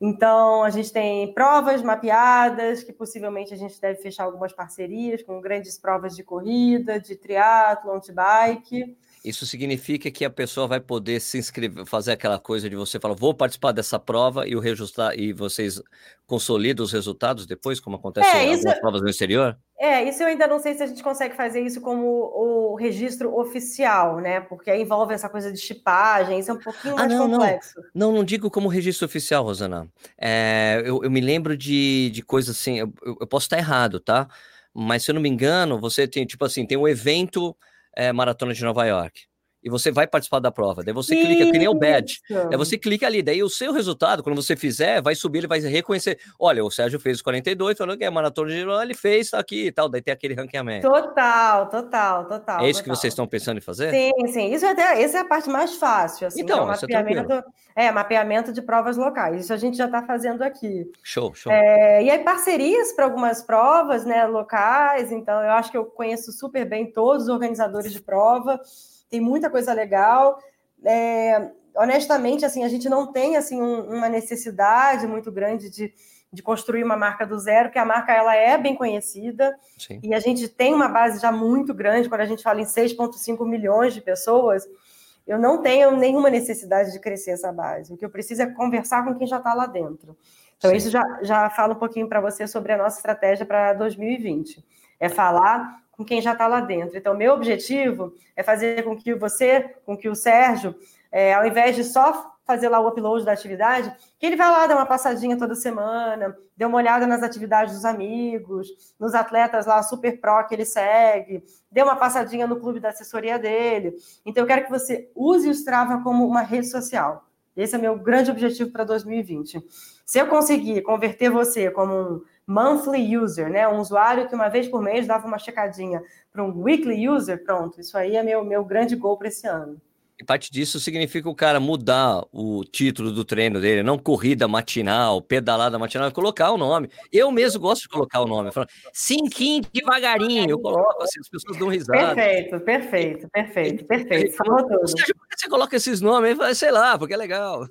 Então, a gente tem provas mapeadas, que possivelmente a gente deve fechar algumas parcerias com grandes provas de corrida, de triatlo, de bike. Isso significa que a pessoa vai poder se inscrever, fazer aquela coisa de você falar, vou participar dessa prova e o registrar e vocês consolidam os resultados depois, como acontece é, em algumas provas no exterior? É, isso eu ainda não sei se a gente consegue fazer isso como o registro oficial, né? Porque aí envolve essa coisa de chipagem, isso é um pouquinho ah, mais não, complexo. Não. não, não digo como registro oficial, Rosana. É, eu, eu, me lembro de, de coisas assim, eu, eu posso estar errado, tá? Mas se eu não me engano, você tem, tipo assim, tem um evento é, Maratona de Nova York. E você vai participar da prova. Daí você Isso. clica, que nem o badge. Daí você clica ali. Daí o seu resultado, quando você fizer, vai subir, ele vai reconhecer. Olha, o Sérgio fez os 42, falou que é maratona de Nova ele fez, tá aqui e tal. Daí tem aquele ranqueamento. Total, total, total. É isso total. que vocês estão pensando em fazer? Sim, sim. Isso é até, essa é a parte mais fácil. Assim, então, é, mapeamento, é, mapeamento de provas locais. Isso a gente já está fazendo aqui. Show, show. É, e aí, parcerias para algumas provas né, locais. Então, eu acho que eu conheço super bem todos os organizadores de prova tem muita coisa legal. É, honestamente, assim, a gente não tem assim um, uma necessidade muito grande de, de construir uma marca do zero, porque a marca ela é bem conhecida Sim. e a gente tem uma base já muito grande. Quando a gente fala em 6,5 milhões de pessoas, eu não tenho nenhuma necessidade de crescer essa base. O que eu preciso é conversar com quem já está lá dentro. Então, Sim. isso já, já fala um pouquinho para você sobre a nossa estratégia para 2020. É falar com quem já está lá dentro. Então, meu objetivo é fazer com que você, com que o Sérgio, é, ao invés de só fazer lá o upload da atividade, que ele vá lá dar uma passadinha toda semana, dê uma olhada nas atividades dos amigos, nos atletas lá super pro que ele segue, dê uma passadinha no clube da assessoria dele. Então, eu quero que você use o Strava como uma rede social. Esse é meu grande objetivo para 2020. Se eu conseguir converter você como um monthly user, né? Um usuário que uma vez por mês dava uma checadinha para um weekly user, pronto. Isso aí é meu, meu grande gol para esse ano. E parte disso significa o cara mudar o título do treino dele, não corrida matinal, pedalada matinal, colocar o nome. Eu mesmo gosto de colocar o nome. Cinquinho devagarinho, eu coloco assim, as pessoas dão risada. Perfeito, perfeito, perfeito, perfeito. Falou tudo. Você, você coloca esses nomes, sei lá, porque é legal.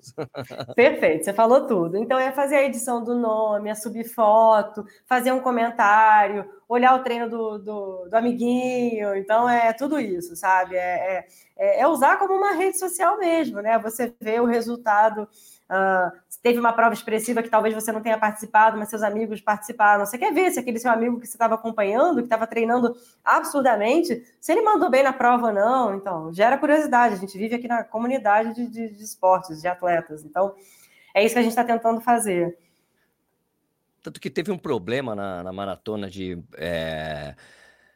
Perfeito, você falou tudo. Então é fazer a edição do nome, a subir foto, fazer um comentário, olhar o treino do, do, do amiguinho. Então é tudo isso, sabe? É, é, é, usar como uma rede social mesmo, né? Você vê o resultado. Uh, teve uma prova expressiva que talvez você não tenha participado, mas seus amigos participaram. Você quer ver se aquele seu amigo que você estava acompanhando, que estava treinando absurdamente, se ele mandou bem na prova ou não. Então, gera curiosidade. A gente vive aqui na comunidade de, de, de esportes, de atletas. Então, é isso que a gente está tentando fazer. Tanto que teve um problema na, na maratona de, é,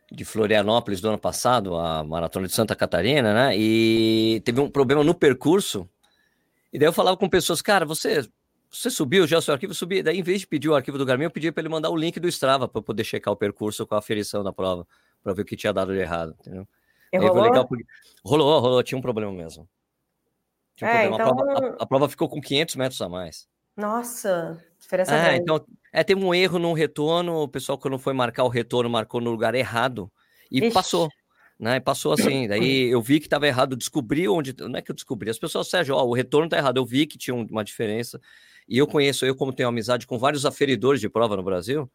de Florianópolis do ano passado, a maratona de Santa Catarina, né? E teve um problema no percurso. E daí eu falava com pessoas, cara, você, você subiu já o seu arquivo? Subi. Daí, em vez de pedir o arquivo do Garmin, eu pedi para ele mandar o link do Strava para poder checar o percurso com a aferição da prova, para ver o que tinha dado de errado, entendeu? E rolou? Legal porque... rolou, rolou, tinha um problema mesmo. Um é, problema. Então... A, prova, a, a, prova, ficou com 500 metros a mais. Nossa, diferença é, então é, teve um erro no retorno, o pessoal quando foi marcar o retorno marcou no lugar errado e Ixi. passou, né? Passou assim, daí eu vi que estava errado, descobri onde, não é que eu descobri, as pessoas, Sérgio, ó, o retorno tá errado, eu vi que tinha uma diferença e eu conheço, eu como tenho amizade com vários aferidores de prova no Brasil,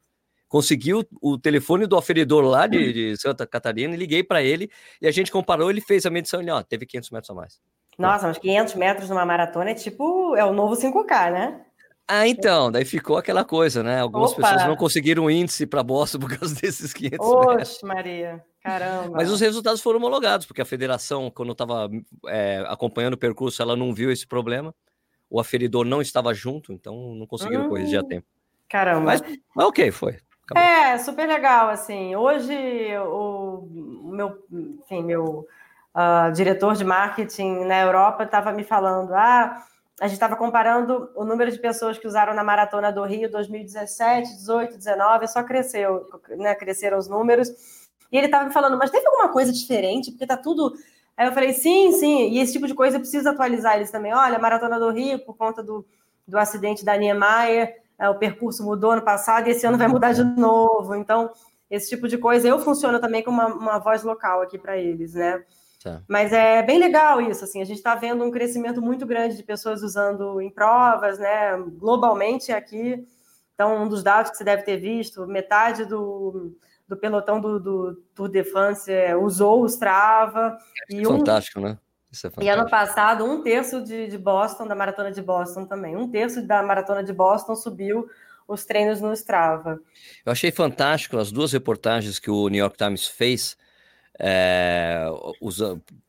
consegui o, o telefone do aferidor lá de, de Santa Catarina e liguei para ele e a gente comparou, ele fez a medição, ele, ó, teve 500 metros a mais. Nossa, mas 500 metros numa maratona é tipo, é o novo 5K, né? Ah, então, daí ficou aquela coisa, né? Algumas Opa. pessoas não conseguiram índice para Boston por causa desses 500 Oxe. Maria, caramba. Mas os resultados foram homologados, porque a federação, quando estava é, acompanhando o percurso, ela não viu esse problema. O aferidor não estava junto, então não conseguiram hum, corrigir a tempo. Caramba. Mas, mas ok, foi. Acabou. É, super legal, assim. Hoje, o meu, enfim, meu uh, diretor de marketing na Europa estava me falando, ah a gente estava comparando o número de pessoas que usaram na Maratona do Rio 2017, 18, 19, só cresceu, né, cresceram os números. E ele estava me falando, mas teve alguma coisa diferente? Porque está tudo, Aí eu falei, sim, sim, e esse tipo de coisa eu preciso atualizar eles também. Olha, a Maratona do Rio, por conta do, do acidente da Niemeyer, é, o percurso mudou ano passado e esse ano vai mudar de novo. Então, esse tipo de coisa, eu funciono também como uma, uma voz local aqui para eles, né? Tá. Mas é bem legal isso, assim, a gente está vendo um crescimento muito grande de pessoas usando em provas, né? Globalmente aqui, então um dos dados que você deve ter visto, metade do, do pelotão do, do Tour de France é, usou o Strava. E fantástico, um, né? É e ano passado, um terço de, de Boston, da maratona de Boston também, um terço da maratona de Boston subiu os treinos no Strava. Eu achei fantástico as duas reportagens que o New York Times fez é,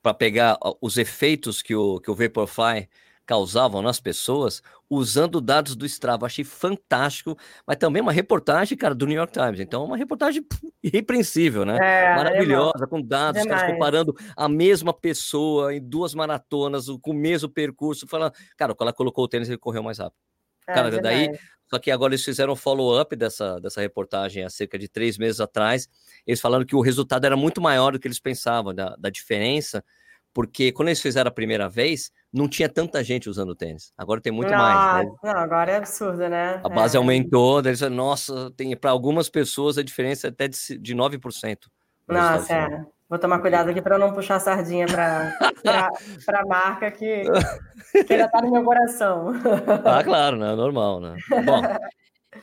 para pegar os efeitos que o, que o Vaporfly causavam nas pessoas usando dados do Strava. Achei fantástico, mas também uma reportagem, cara, do New York Times. Então, uma reportagem irrepreensível, né? É, Maravilhosa, é com dados, caras comparando a mesma pessoa em duas maratonas, com o mesmo percurso, falando, cara, quando ela colocou o tênis, ele correu mais rápido. É, cara, daí só que agora eles fizeram um follow-up dessa, dessa reportagem há cerca de três meses atrás. Eles falaram que o resultado era muito maior do que eles pensavam, da, da diferença, porque quando eles fizeram a primeira vez, não tinha tanta gente usando tênis. Agora tem muito não, mais. Né? Não, agora é absurdo, né? A base é. aumentou, eles nossa, tem para algumas pessoas a diferença é até de, de 9%. Nossa, é. Vou tomar cuidado aqui para não puxar a sardinha para a marca que, que ainda está no meu coração. Ah, claro, né? Normal, né? Bom,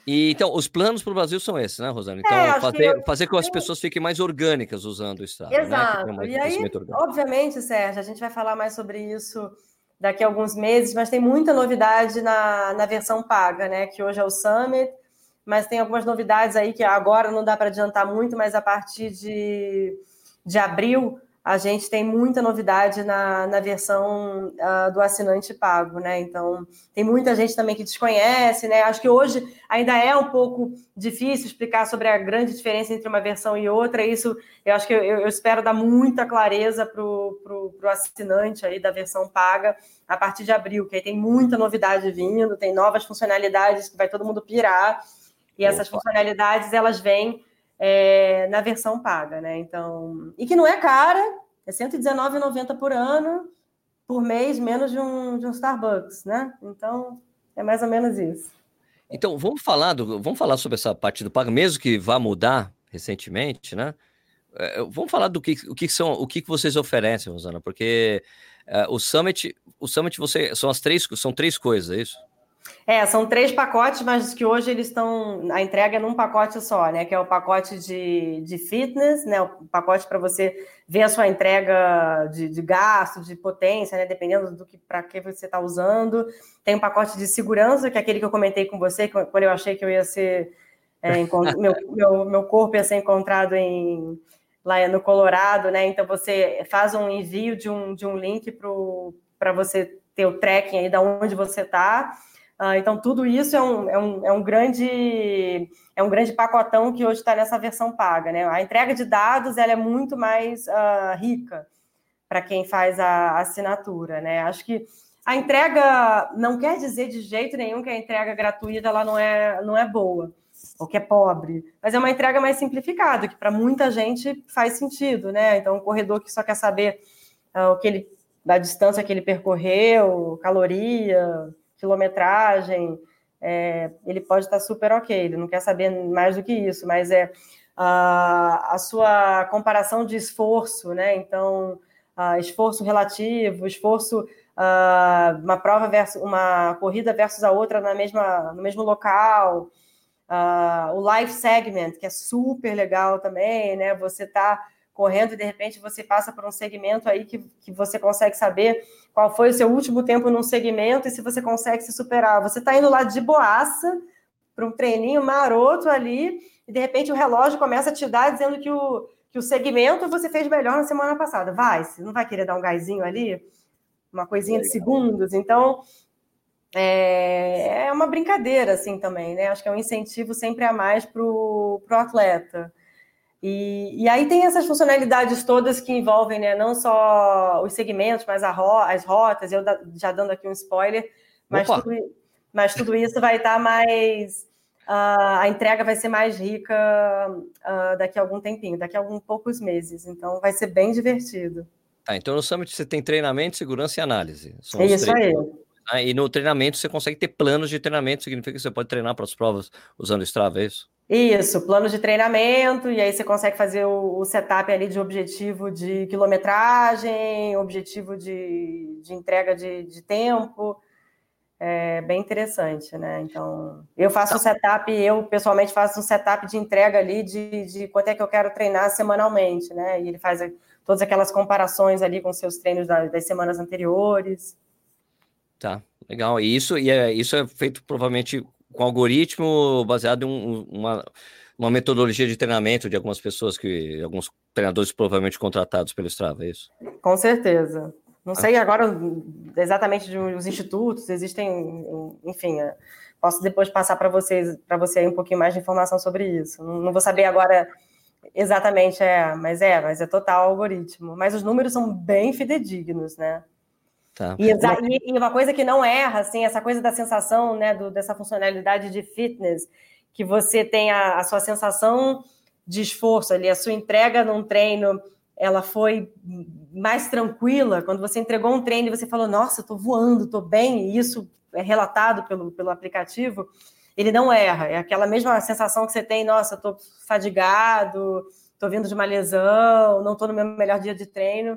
e, então, os planos para o Brasil são esses, né, Rosana? Então, é, fazer, eu... fazer com que as pessoas fiquem mais orgânicas usando o Strava. Né? Exato. Né? E aí, obviamente, Sérgio, a gente vai falar mais sobre isso daqui a alguns meses, mas tem muita novidade na, na versão paga, né? Que hoje é o Summit, mas tem algumas novidades aí que agora não dá para adiantar muito, mas a partir de de abril, a gente tem muita novidade na, na versão uh, do assinante pago, né? Então, tem muita gente também que desconhece, né? Acho que hoje ainda é um pouco difícil explicar sobre a grande diferença entre uma versão e outra. Isso eu acho que eu, eu espero dar muita clareza para o assinante aí da versão paga a partir de abril, que aí tem muita novidade vindo, tem novas funcionalidades que vai todo mundo pirar. E essas Opa. funcionalidades elas vêm é, na versão paga, né? Então, e que não é cara, é R$ 119,90 por ano, por mês, menos de um, de um Starbucks, né? Então, é mais ou menos isso. Então, vamos falar, do, vamos falar sobre essa parte do pago, mesmo que vá mudar recentemente, né? É, vamos falar do que, o que são, o que vocês oferecem, Rosana, porque é, o Summit, o Summit você, são as três, são três coisas, é isso? É, são três pacotes, mas que hoje eles estão. A entrega é num pacote só, né? Que é o pacote de, de fitness, né? O pacote para você ver a sua entrega de, de gasto, de potência, né? Dependendo do que para que você está usando. Tem um pacote de segurança, que é aquele que eu comentei com você, quando eu achei que eu ia ser. É, meu, meu, meu corpo ia ser encontrado em, lá no Colorado, né? Então você faz um envio de um, de um link para você ter o tracking aí da onde você está Uh, então, tudo isso é um, é, um, é, um grande, é um grande pacotão que hoje está nessa versão paga. Né? A entrega de dados ela é muito mais uh, rica para quem faz a assinatura. Né? Acho que a entrega não quer dizer de jeito nenhum que a entrega gratuita ela não é, não é boa ou que é pobre, mas é uma entrega mais simplificada, que para muita gente faz sentido. Né? Então, um corredor que só quer saber uh, o que ele, da distância que ele percorreu, caloria, quilometragem, é, ele pode estar super ok, ele não quer saber mais do que isso, mas é a, a sua comparação de esforço, né? Então, esforço relativo, esforço, uma prova versus uma corrida versus a outra na mesma, no mesmo local, o live segment, que é super legal também, né? Você está correndo e de repente você passa por um segmento aí que, que você consegue saber qual foi o seu último tempo num segmento e se você consegue se superar. Você está indo lá de boaça para um treininho maroto ali e de repente o relógio começa a te dar dizendo que o, que o segmento você fez melhor na semana passada. Vai, você não vai querer dar um gásinho ali? Uma coisinha de segundos. Então, é, é uma brincadeira assim também, né? Acho que é um incentivo sempre a mais para o atleta. E, e, aí tem essas funcionalidades todas que envolvem né, não só os segmentos, mas ro as rotas, eu já dando aqui um spoiler, mas, tudo, mas tudo, isso vai estar mais. Uh, a entrega vai ser mais rica uh, daqui a algum tempinho, daqui a alguns poucos meses. Então vai ser bem divertido. Tá, então no Summit você tem treinamento, segurança e análise. São é isso aí. Ah, e no treinamento você consegue ter planos de treinamento, significa que você pode treinar para as provas usando o Strava, é isso? Isso, planos de treinamento, e aí você consegue fazer o, o setup ali de objetivo de quilometragem, objetivo de, de entrega de, de tempo. É bem interessante, né? Então, eu faço um tá. setup, eu pessoalmente faço um setup de entrega ali de, de quanto é que eu quero treinar semanalmente, né? E ele faz todas aquelas comparações ali com seus treinos das, das semanas anteriores. Tá, legal. E isso, e é, isso é feito provavelmente com algoritmo baseado em um, uma, uma metodologia de treinamento de algumas pessoas que alguns treinadores provavelmente contratados pelo Strava, é isso? Com certeza. Não ah. sei agora exatamente de os institutos, existem, enfim, é, posso depois passar para vocês, para você um pouquinho mais de informação sobre isso. Não, não vou saber agora exatamente, é, mas é, mas é total algoritmo. Mas os números são bem fidedignos, né? Tá. E, e, uma coisa que não erra, assim, essa coisa da sensação, né, do, dessa funcionalidade de fitness, que você tem a, a, sua sensação de esforço ali, a sua entrega num treino, ela foi mais tranquila, quando você entregou um treino e você falou, nossa, estou voando, estou bem, e isso é relatado pelo, pelo aplicativo, ele não erra, é aquela mesma sensação que você tem, nossa, estou fadigado, estou vindo de uma lesão, não estou no meu melhor dia de treino,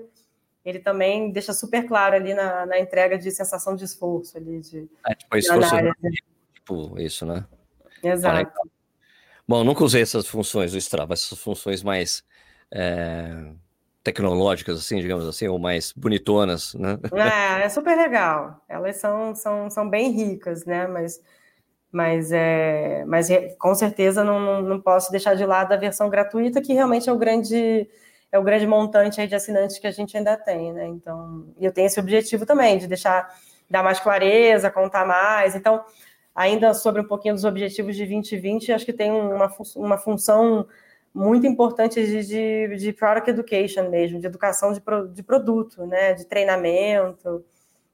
ele também deixa super claro ali na, na entrega de sensação de esforço ali de, é, tipo, esforço tipo isso, né? Exato. Bom, nunca usei essas funções do Strava, essas funções mais é, tecnológicas, assim, digamos assim, ou mais bonitonas, né? É, é super legal. Elas são, são, são bem ricas, né? Mas, mas, é, mas com certeza não, não, não posso deixar de lado a versão gratuita, que realmente é o grande é o grande montante de assinantes que a gente ainda tem, né? Então, eu tenho esse objetivo também de deixar dar mais clareza, contar mais. Então, ainda sobre um pouquinho dos objetivos de 2020, acho que tem uma, uma função muito importante de, de, de product education mesmo, de educação de, de produto, né? De treinamento.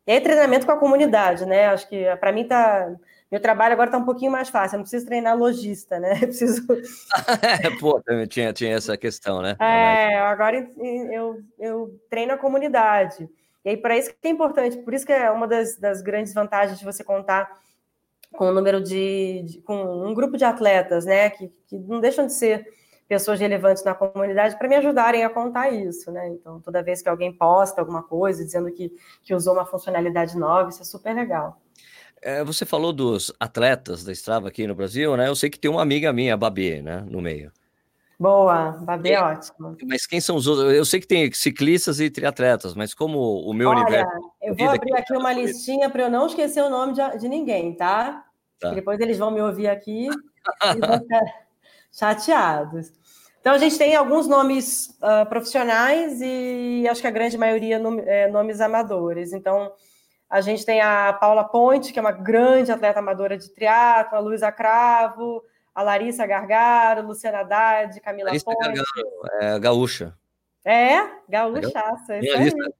E aí, treinamento com a comunidade, né? Acho que para mim tá meu trabalho agora está um pouquinho mais fácil, eu não preciso treinar lojista, né? Eu preciso. Pô, também tinha, tinha essa questão, né? É, agora eu, eu treino a comunidade. E aí, para isso que é importante, por isso que é uma das, das grandes vantagens de você contar com um número de, de, com um grupo de atletas, né? Que, que não deixam de ser pessoas relevantes na comunidade para me ajudarem a contar isso, né? Então, toda vez que alguém posta alguma coisa dizendo que, que usou uma funcionalidade nova, isso é super legal. É, você falou dos atletas da Strava aqui no Brasil, né? Eu sei que tem uma amiga minha, a Babi, né? No meio. Boa, Babi é ótimo. Mas quem são os outros? Eu sei que tem ciclistas e triatletas, mas como o meu Olha, universo. Eu vou abrir aqui uma listinha para eu não esquecer o nome de, de ninguém, tá? tá. Depois eles vão me ouvir aqui e vão ficar chateados. Então, a gente tem alguns nomes uh, profissionais e acho que a grande maioria nome, é, nomes amadores. Então, a gente tem a Paula Ponte, que é uma grande atleta amadora de triatlo, a Luísa Cravo, a Larissa Gargaro, Luciana Haddad, Camila Larissa Ponte. Gargaro, é gaúcha. É, gaúchaça. É jornalista,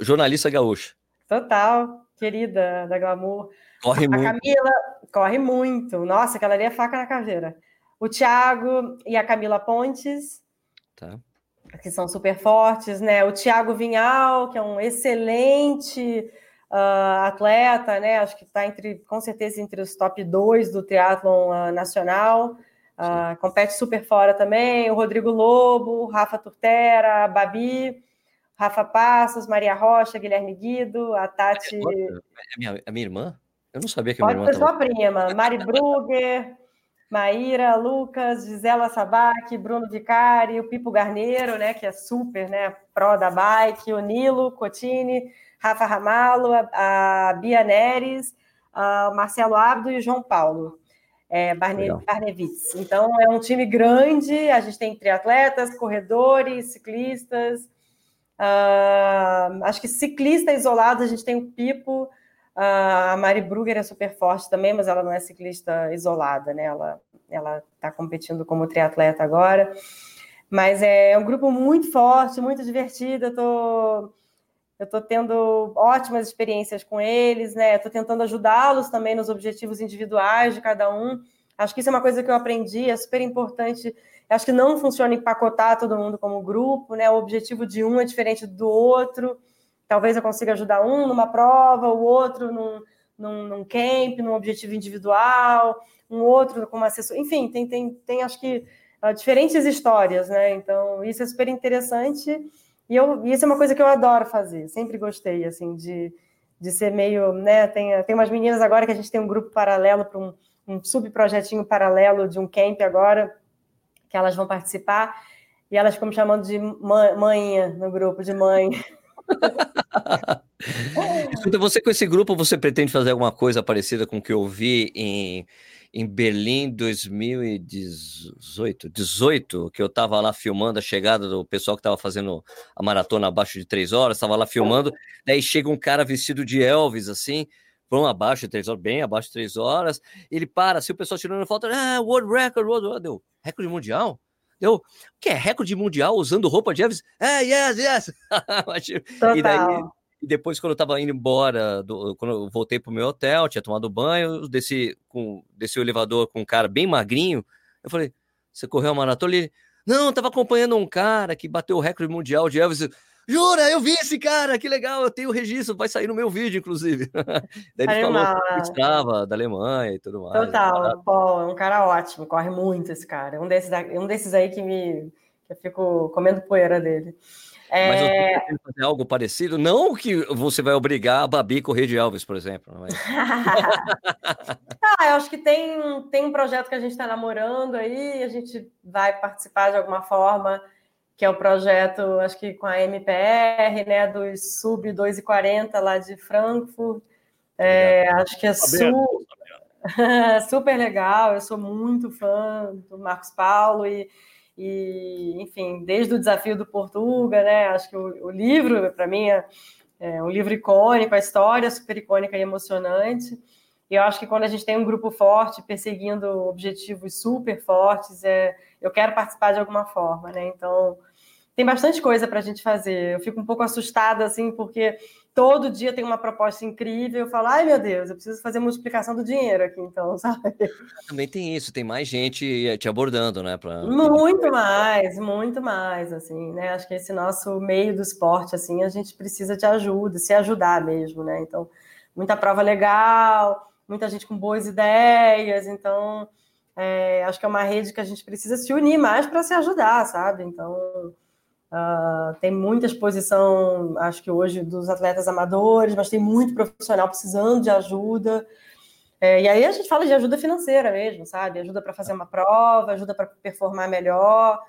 jornalista gaúcha. Total, querida da Glamour. Corre a muito. A Camila corre muito. Nossa, aquela ali é faca na caveira. O Thiago e a Camila Pontes. Tá. Que são super fortes, né? O Thiago Vinhal, que é um excelente uh, atleta, né? Acho que está entre, com certeza, entre os top 2 do triatlon uh, nacional. Uh, compete super fora também. O Rodrigo Lobo, Rafa Turtera, a Babi, Rafa Passos, Maria Rocha, Guilherme Guido, a Tati. É, minha, é minha irmã? Eu não sabia que a minha Pode irmã. Pode ser sua prima. Mari Brugger. Maíra, Lucas, Gisela Sabac, Bruno Vicari, o Pipo Garneiro, né, que é super, né, pró da bike, o Nilo Cotini, Rafa Ramalo, a, a Bia Neres, o Marcelo Abdo e o João Paulo. É, Barne, Barnevitz. Então, é um time grande, a gente tem triatletas, corredores, ciclistas. Uh, acho que ciclista isolado, a gente tem o Pipo, uh, a Mari Brugger é super forte também, mas ela não é ciclista isolada, né? Ela ela está competindo como triatleta agora. Mas é um grupo muito forte, muito divertido. Eu tô eu estou tendo ótimas experiências com eles, né? Estou tentando ajudá-los também nos objetivos individuais de cada um. Acho que isso é uma coisa que eu aprendi, é super importante. Acho que não funciona empacotar todo mundo como grupo, né? O objetivo de um é diferente do outro. Talvez eu consiga ajudar um numa prova, o outro num, num, num camp, num objetivo individual, um outro com assessor. Enfim, tem, tem, tem acho que uh, diferentes histórias, né? Então, isso é super interessante. E eu, isso é uma coisa que eu adoro fazer, sempre gostei, assim, de, de ser meio, né? Tem, tem umas meninas agora que a gente tem um grupo paralelo para um, um subprojetinho paralelo de um camp agora, que elas vão participar, e elas ficam me chamando de mãe no grupo, de mãe. Escuta, você com esse grupo, você pretende fazer alguma coisa parecida com o que eu vi em, em Berlim 2018, 18, que eu estava lá filmando a chegada do pessoal que estava fazendo a maratona abaixo de três horas, estava lá filmando, daí chega um cara vestido de Elvis, assim, vão abaixo de três horas, bem abaixo de três horas, ele para, se o pessoal tirando foto, ah, world record, world record, deu, recorde mundial? Deu, o que é recorde mundial usando roupa de Elvis? É, yes, yes! e daí e depois, quando eu tava indo embora, do, quando eu voltei pro meu hotel, tinha tomado banho, desci, com, desci o elevador com um cara bem magrinho. Eu falei, você correu a maratona? Ele, não, tava acompanhando um cara que bateu o recorde mundial de Elvis. Jura, eu vi esse cara, que legal, eu tenho o registro, vai sair no meu vídeo, inclusive. Daí ele falou que estava da Alemanha e tudo mais. Total, pô, é um cara ótimo, corre muito esse cara. Um desses, um desses aí que me que eu fico comendo poeira dele. É... Mas você quer fazer algo parecido? Não que você vai obrigar a Babi a correr de Elvis, por exemplo. Mas... ah, eu acho que tem, tem um projeto que a gente está namorando aí, a gente vai participar de alguma forma, que é o projeto, acho que com a MPR, né, dos Sub 240 lá de Frankfurt. É, acho que é su... super legal, eu sou muito fã do Marcos Paulo e e, enfim, desde o desafio do Portuga, né? Acho que o, o livro, para mim, é, é, um livro icônico, a história super icônica e emocionante. E eu acho que quando a gente tem um grupo forte, perseguindo objetivos super fortes, é, eu quero participar de alguma forma, né? Então, tem bastante coisa para a gente fazer. Eu fico um pouco assustada, assim, porque todo dia tem uma proposta incrível, eu falo, ai meu Deus, eu preciso fazer multiplicação do dinheiro aqui, então, sabe? Também tem isso, tem mais gente te abordando, né? Pra... Muito mais, muito mais, assim, né? Acho que esse nosso meio do esporte, assim, a gente precisa de ajuda, se ajudar mesmo, né? Então, muita prova legal, muita gente com boas ideias, então, é, acho que é uma rede que a gente precisa se unir mais para se ajudar, sabe? Então, Uh, tem muita exposição, acho que hoje, dos atletas amadores, mas tem muito profissional precisando de ajuda. É, e aí a gente fala de ajuda financeira mesmo, sabe? Ajuda para fazer uma prova, ajuda para performar melhor.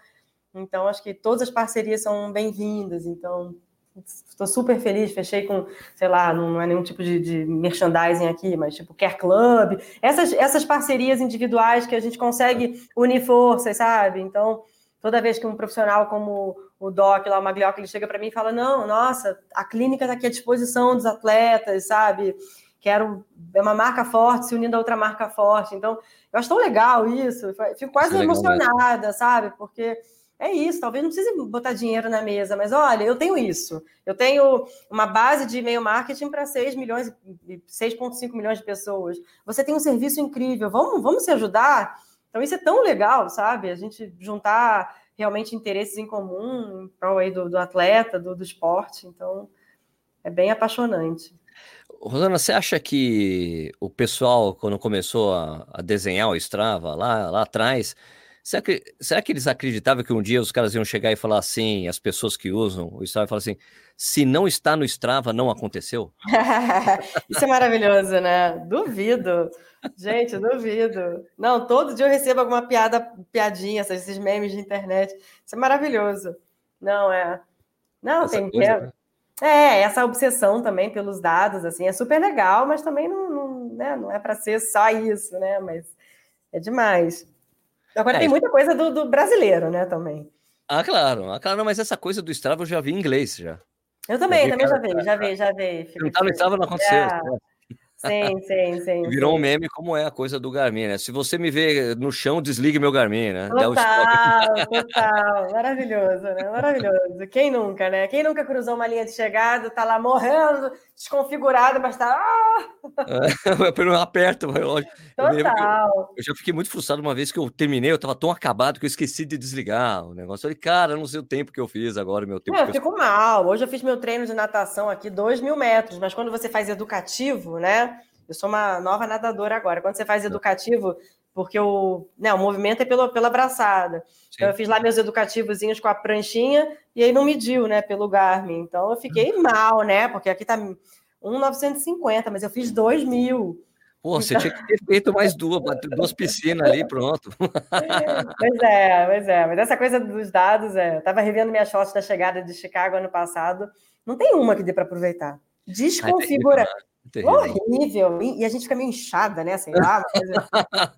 Então, acho que todas as parcerias são bem-vindas. Então, estou super feliz. Fechei com, sei lá, não é nenhum tipo de, de merchandising aqui, mas tipo Care Club. Essas, essas parcerias individuais que a gente consegue unir forças, sabe? Então, toda vez que um profissional como o Doc lá, o Maglioc, ele chega para mim e fala: Não, nossa, a clínica está aqui à disposição dos atletas, sabe? Quero. É uma marca forte se unindo a outra marca forte. Então, eu acho tão legal isso. fico quase isso emocionada, mesmo. sabe? Porque é isso, talvez não precise botar dinheiro na mesa, mas olha, eu tenho isso. Eu tenho uma base de e-mail marketing para 6 milhões, 6,5 milhões de pessoas. Você tem um serviço incrível, vamos, vamos se ajudar? Então, isso é tão legal, sabe? A gente juntar realmente interesses em comum em prol aí do, do atleta, do, do esporte. Então, é bem apaixonante. Rosana, você acha que o pessoal, quando começou a, a desenhar o Strava lá, lá atrás, será que, será que eles acreditavam que um dia os caras iam chegar e falar assim, as pessoas que usam o Strava, falar assim, se não está no Strava, não aconteceu? Isso é maravilhoso, né? Duvido. Gente, duvido. Não, todo dia eu recebo alguma piada, piadinha, esses memes de internet. Isso é maravilhoso. Não, é. Não, essa tem. Coisa, né? É, essa obsessão também pelos dados, assim, é super legal, mas também não, não, né, não é para ser só isso, né? Mas é demais. Agora é, tem muita coisa do, do, brasileiro, né, também. Ah, claro, ah, claro, mas essa coisa do Strava eu já vi em inglês já. Eu também, também já vi, já vi, já vi. Não tá no Strava, não aconteceu. É. Sim, sim, sim. Virou sim. um meme como é a coisa do Garmin, né? Se você me vê no chão, desligue meu Garmin, né? Total, total. Maravilhoso, né? Maravilhoso. Quem nunca, né? Quem nunca cruzou uma linha de chegada, tá lá morrendo, desconfigurado, mas tá. Ah! eu aperto o relógio. Total. Eu, eu, já fiquei muito frustrado uma vez que eu terminei, eu tava tão acabado que eu esqueci de desligar o negócio. Eu falei, cara, eu não sei o tempo que eu fiz agora, meu tempo. eu fico mal. Hoje eu fiz meu treino de natação aqui, dois mil metros, mas quando você faz educativo, né? Eu sou uma nova nadadora agora. Quando você faz educativo, porque o, né, o movimento é pelo, pela braçada. Então, eu fiz lá meus educativozinhos com a pranchinha e aí não mediu, né, pelo Garmin. Então eu fiquei mal, né? Porque aqui tá 1,950, mas eu fiz 2 mil. Pô, você tinha que ter feito mais duas, duas piscinas ali, pronto. Pois é, pois é. Mas essa coisa dos dados, é, eu estava revendo minhas fotos da chegada de Chicago ano passado. Não tem uma que dê para aproveitar. Desconfigura. Horrível. E a gente fica meio inchada, né? Sei lá. Coisa...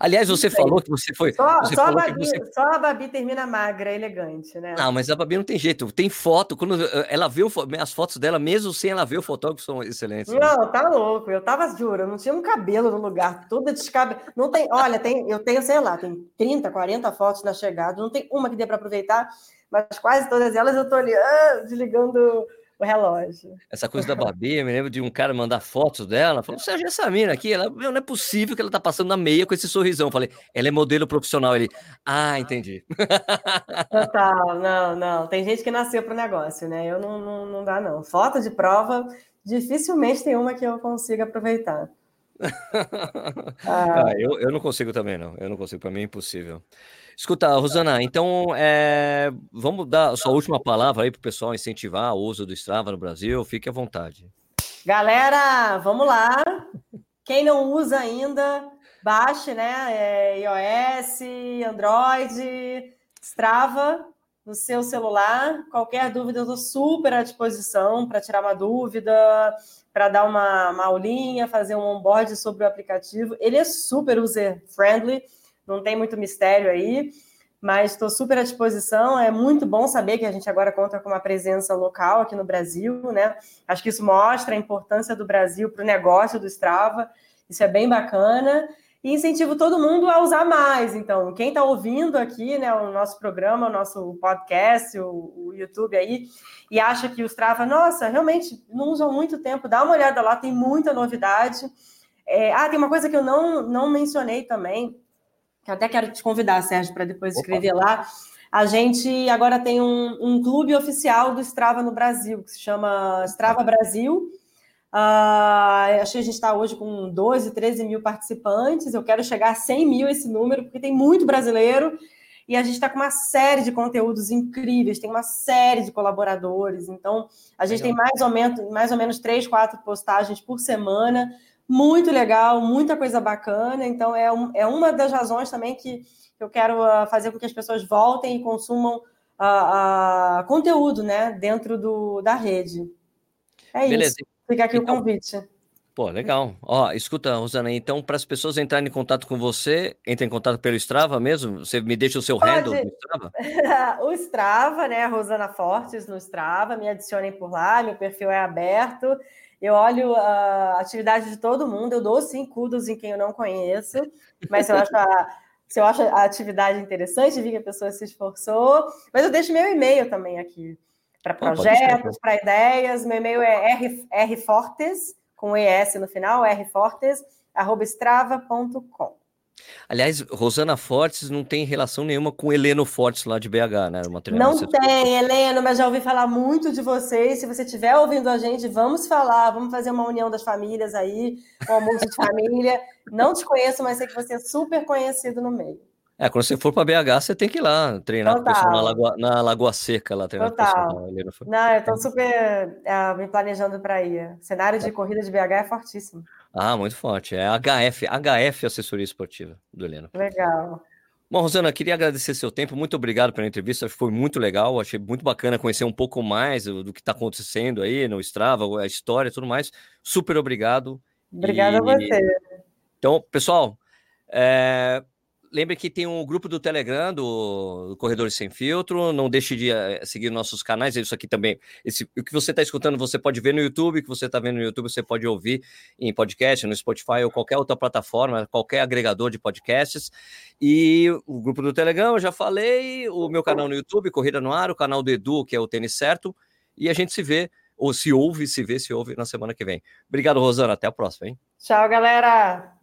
Aliás, você falou que você foi. Só, você só, a Babi, você... só, a Babi, termina magra, elegante, né? Não, mas a Babi não tem jeito. Tem foto, quando eh, ela vê as fotos dela, mesmo sem ela ver o fotógrafo, são excelentes. Né? Não, né? tá louco. Eu tava, juro, eu não tinha um cabelo no lugar, tudo descabelo. Não tem, olha, tem, eu tenho, sei lá, tem 30, 40 fotos na chegada, não tem uma que dê para aproveitar, mas quase todas elas eu tô ali, ah, desligando o relógio. Essa coisa da Babi, eu me lembro de um cara mandar fotos dela, falou, Sérgio, essa mina aqui, ela, não é possível que ela tá passando na meia com esse sorrisão. Eu falei, ela é modelo profissional. Ele, ah, entendi. Total, não, não. Tem gente que nasceu pro negócio, né? Eu não, não, não dá, não. Foto de prova, dificilmente tem uma que eu consiga aproveitar. ah, eu, eu não consigo também, não. Eu não consigo, para mim é impossível. Escuta, Rosana, então é, vamos dar a sua última palavra aí para o pessoal incentivar o uso do Strava no Brasil. Fique à vontade. Galera, vamos lá. Quem não usa ainda, baixe, né? É iOS, Android, Strava no seu celular. Qualquer dúvida, eu estou super à disposição para tirar uma dúvida, para dar uma, uma aulinha, fazer um onboard sobre o aplicativo. Ele é super user-friendly não tem muito mistério aí, mas estou super à disposição. É muito bom saber que a gente agora conta com uma presença local aqui no Brasil, né? Acho que isso mostra a importância do Brasil para o negócio do Strava. Isso é bem bacana. E incentivo todo mundo a usar mais. Então, quem está ouvindo aqui, né, o nosso programa, o nosso podcast, o, o, YouTube aí, e acha que o Strava, nossa, realmente não usam muito tempo, dá uma olhada lá, tem muita novidade. É, ah, tem uma coisa que eu não, não mencionei também, que eu até quero te convidar, Sérgio, para depois escrever Opa. lá. A gente agora tem um, um, clube oficial do Strava no Brasil, que se chama Strava Brasil. Uh, acho que a gente está hoje com 12, 13 mil participantes. Eu quero chegar a 100 mil esse número, porque tem muito brasileiro. E a gente está com uma série de conteúdos incríveis, tem uma série de colaboradores. Então, a gente Legal. tem mais ou, menos, mais ou menos três, quatro postagens por semana muito legal, muita coisa bacana. Então, é, um, é uma das razões também que eu quero uh, fazer com que as pessoas voltem e consumam uh, uh, conteúdo né, dentro do, da rede. É Beleza. isso. Fica aqui então, o convite. Pô, legal. Ó, escuta, Rosana, então, para as pessoas entrarem em contato com você, entre em contato pelo Strava mesmo? Você me deixa o seu Pode. handle no Strava? o Strava, né? Rosana Fortes no Strava, me adicionem por lá, meu perfil é aberto. Eu olho a atividade de todo mundo, eu dou sim kudos em quem eu não conheço, mas se eu acho a, se eu acho a atividade interessante, vi que a pessoa se esforçou, mas eu deixo meu e-mail também aqui para projetos, para ideias. Meu e-mail é r, rfortes, com ES no final, rfortes, arroba strava.com. Aliás, Rosana Fortes não tem relação nenhuma com Heleno Fortes lá de BH, né? Uma não tem, Heleno, mas já ouvi falar muito de vocês. Se você estiver ouvindo a gente, vamos falar, vamos fazer uma união das famílias aí, um almoço de família. Não te conheço, mas sei que você é super conhecido no meio. É, quando você for para BH, você tem que ir lá treinar Total. com o pessoal na Lagoa, na Lagoa Seca, lá treinar Total. com o pessoal. Não, eu estou super uh, me planejando para ir. O cenário de corrida de BH é fortíssimo. Ah, muito forte. É HF, HF Assessoria Esportiva do Helena. Legal. Bom, Rosana, queria agradecer seu tempo. Muito obrigado pela entrevista. Foi muito legal. Achei muito bacana conhecer um pouco mais do, do que está acontecendo aí no Strava, a história e tudo mais. Super obrigado. Obrigada e... a você. Então, pessoal, é lembre que tem um grupo do Telegram do, do Corredores Sem Filtro. Não deixe de uh, seguir nossos canais. Isso aqui também. Esse, o que você está escutando, você pode ver no YouTube. O que você está vendo no YouTube, você pode ouvir em podcast, no Spotify ou qualquer outra plataforma, qualquer agregador de podcasts. E o grupo do Telegram, eu já falei. O meu canal no YouTube, Corrida no Ar. O canal do Edu, que é o Tênis Certo. E a gente se vê ou se ouve, se vê, se ouve na semana que vem. Obrigado, Rosana. Até a próxima, hein? Tchau, galera.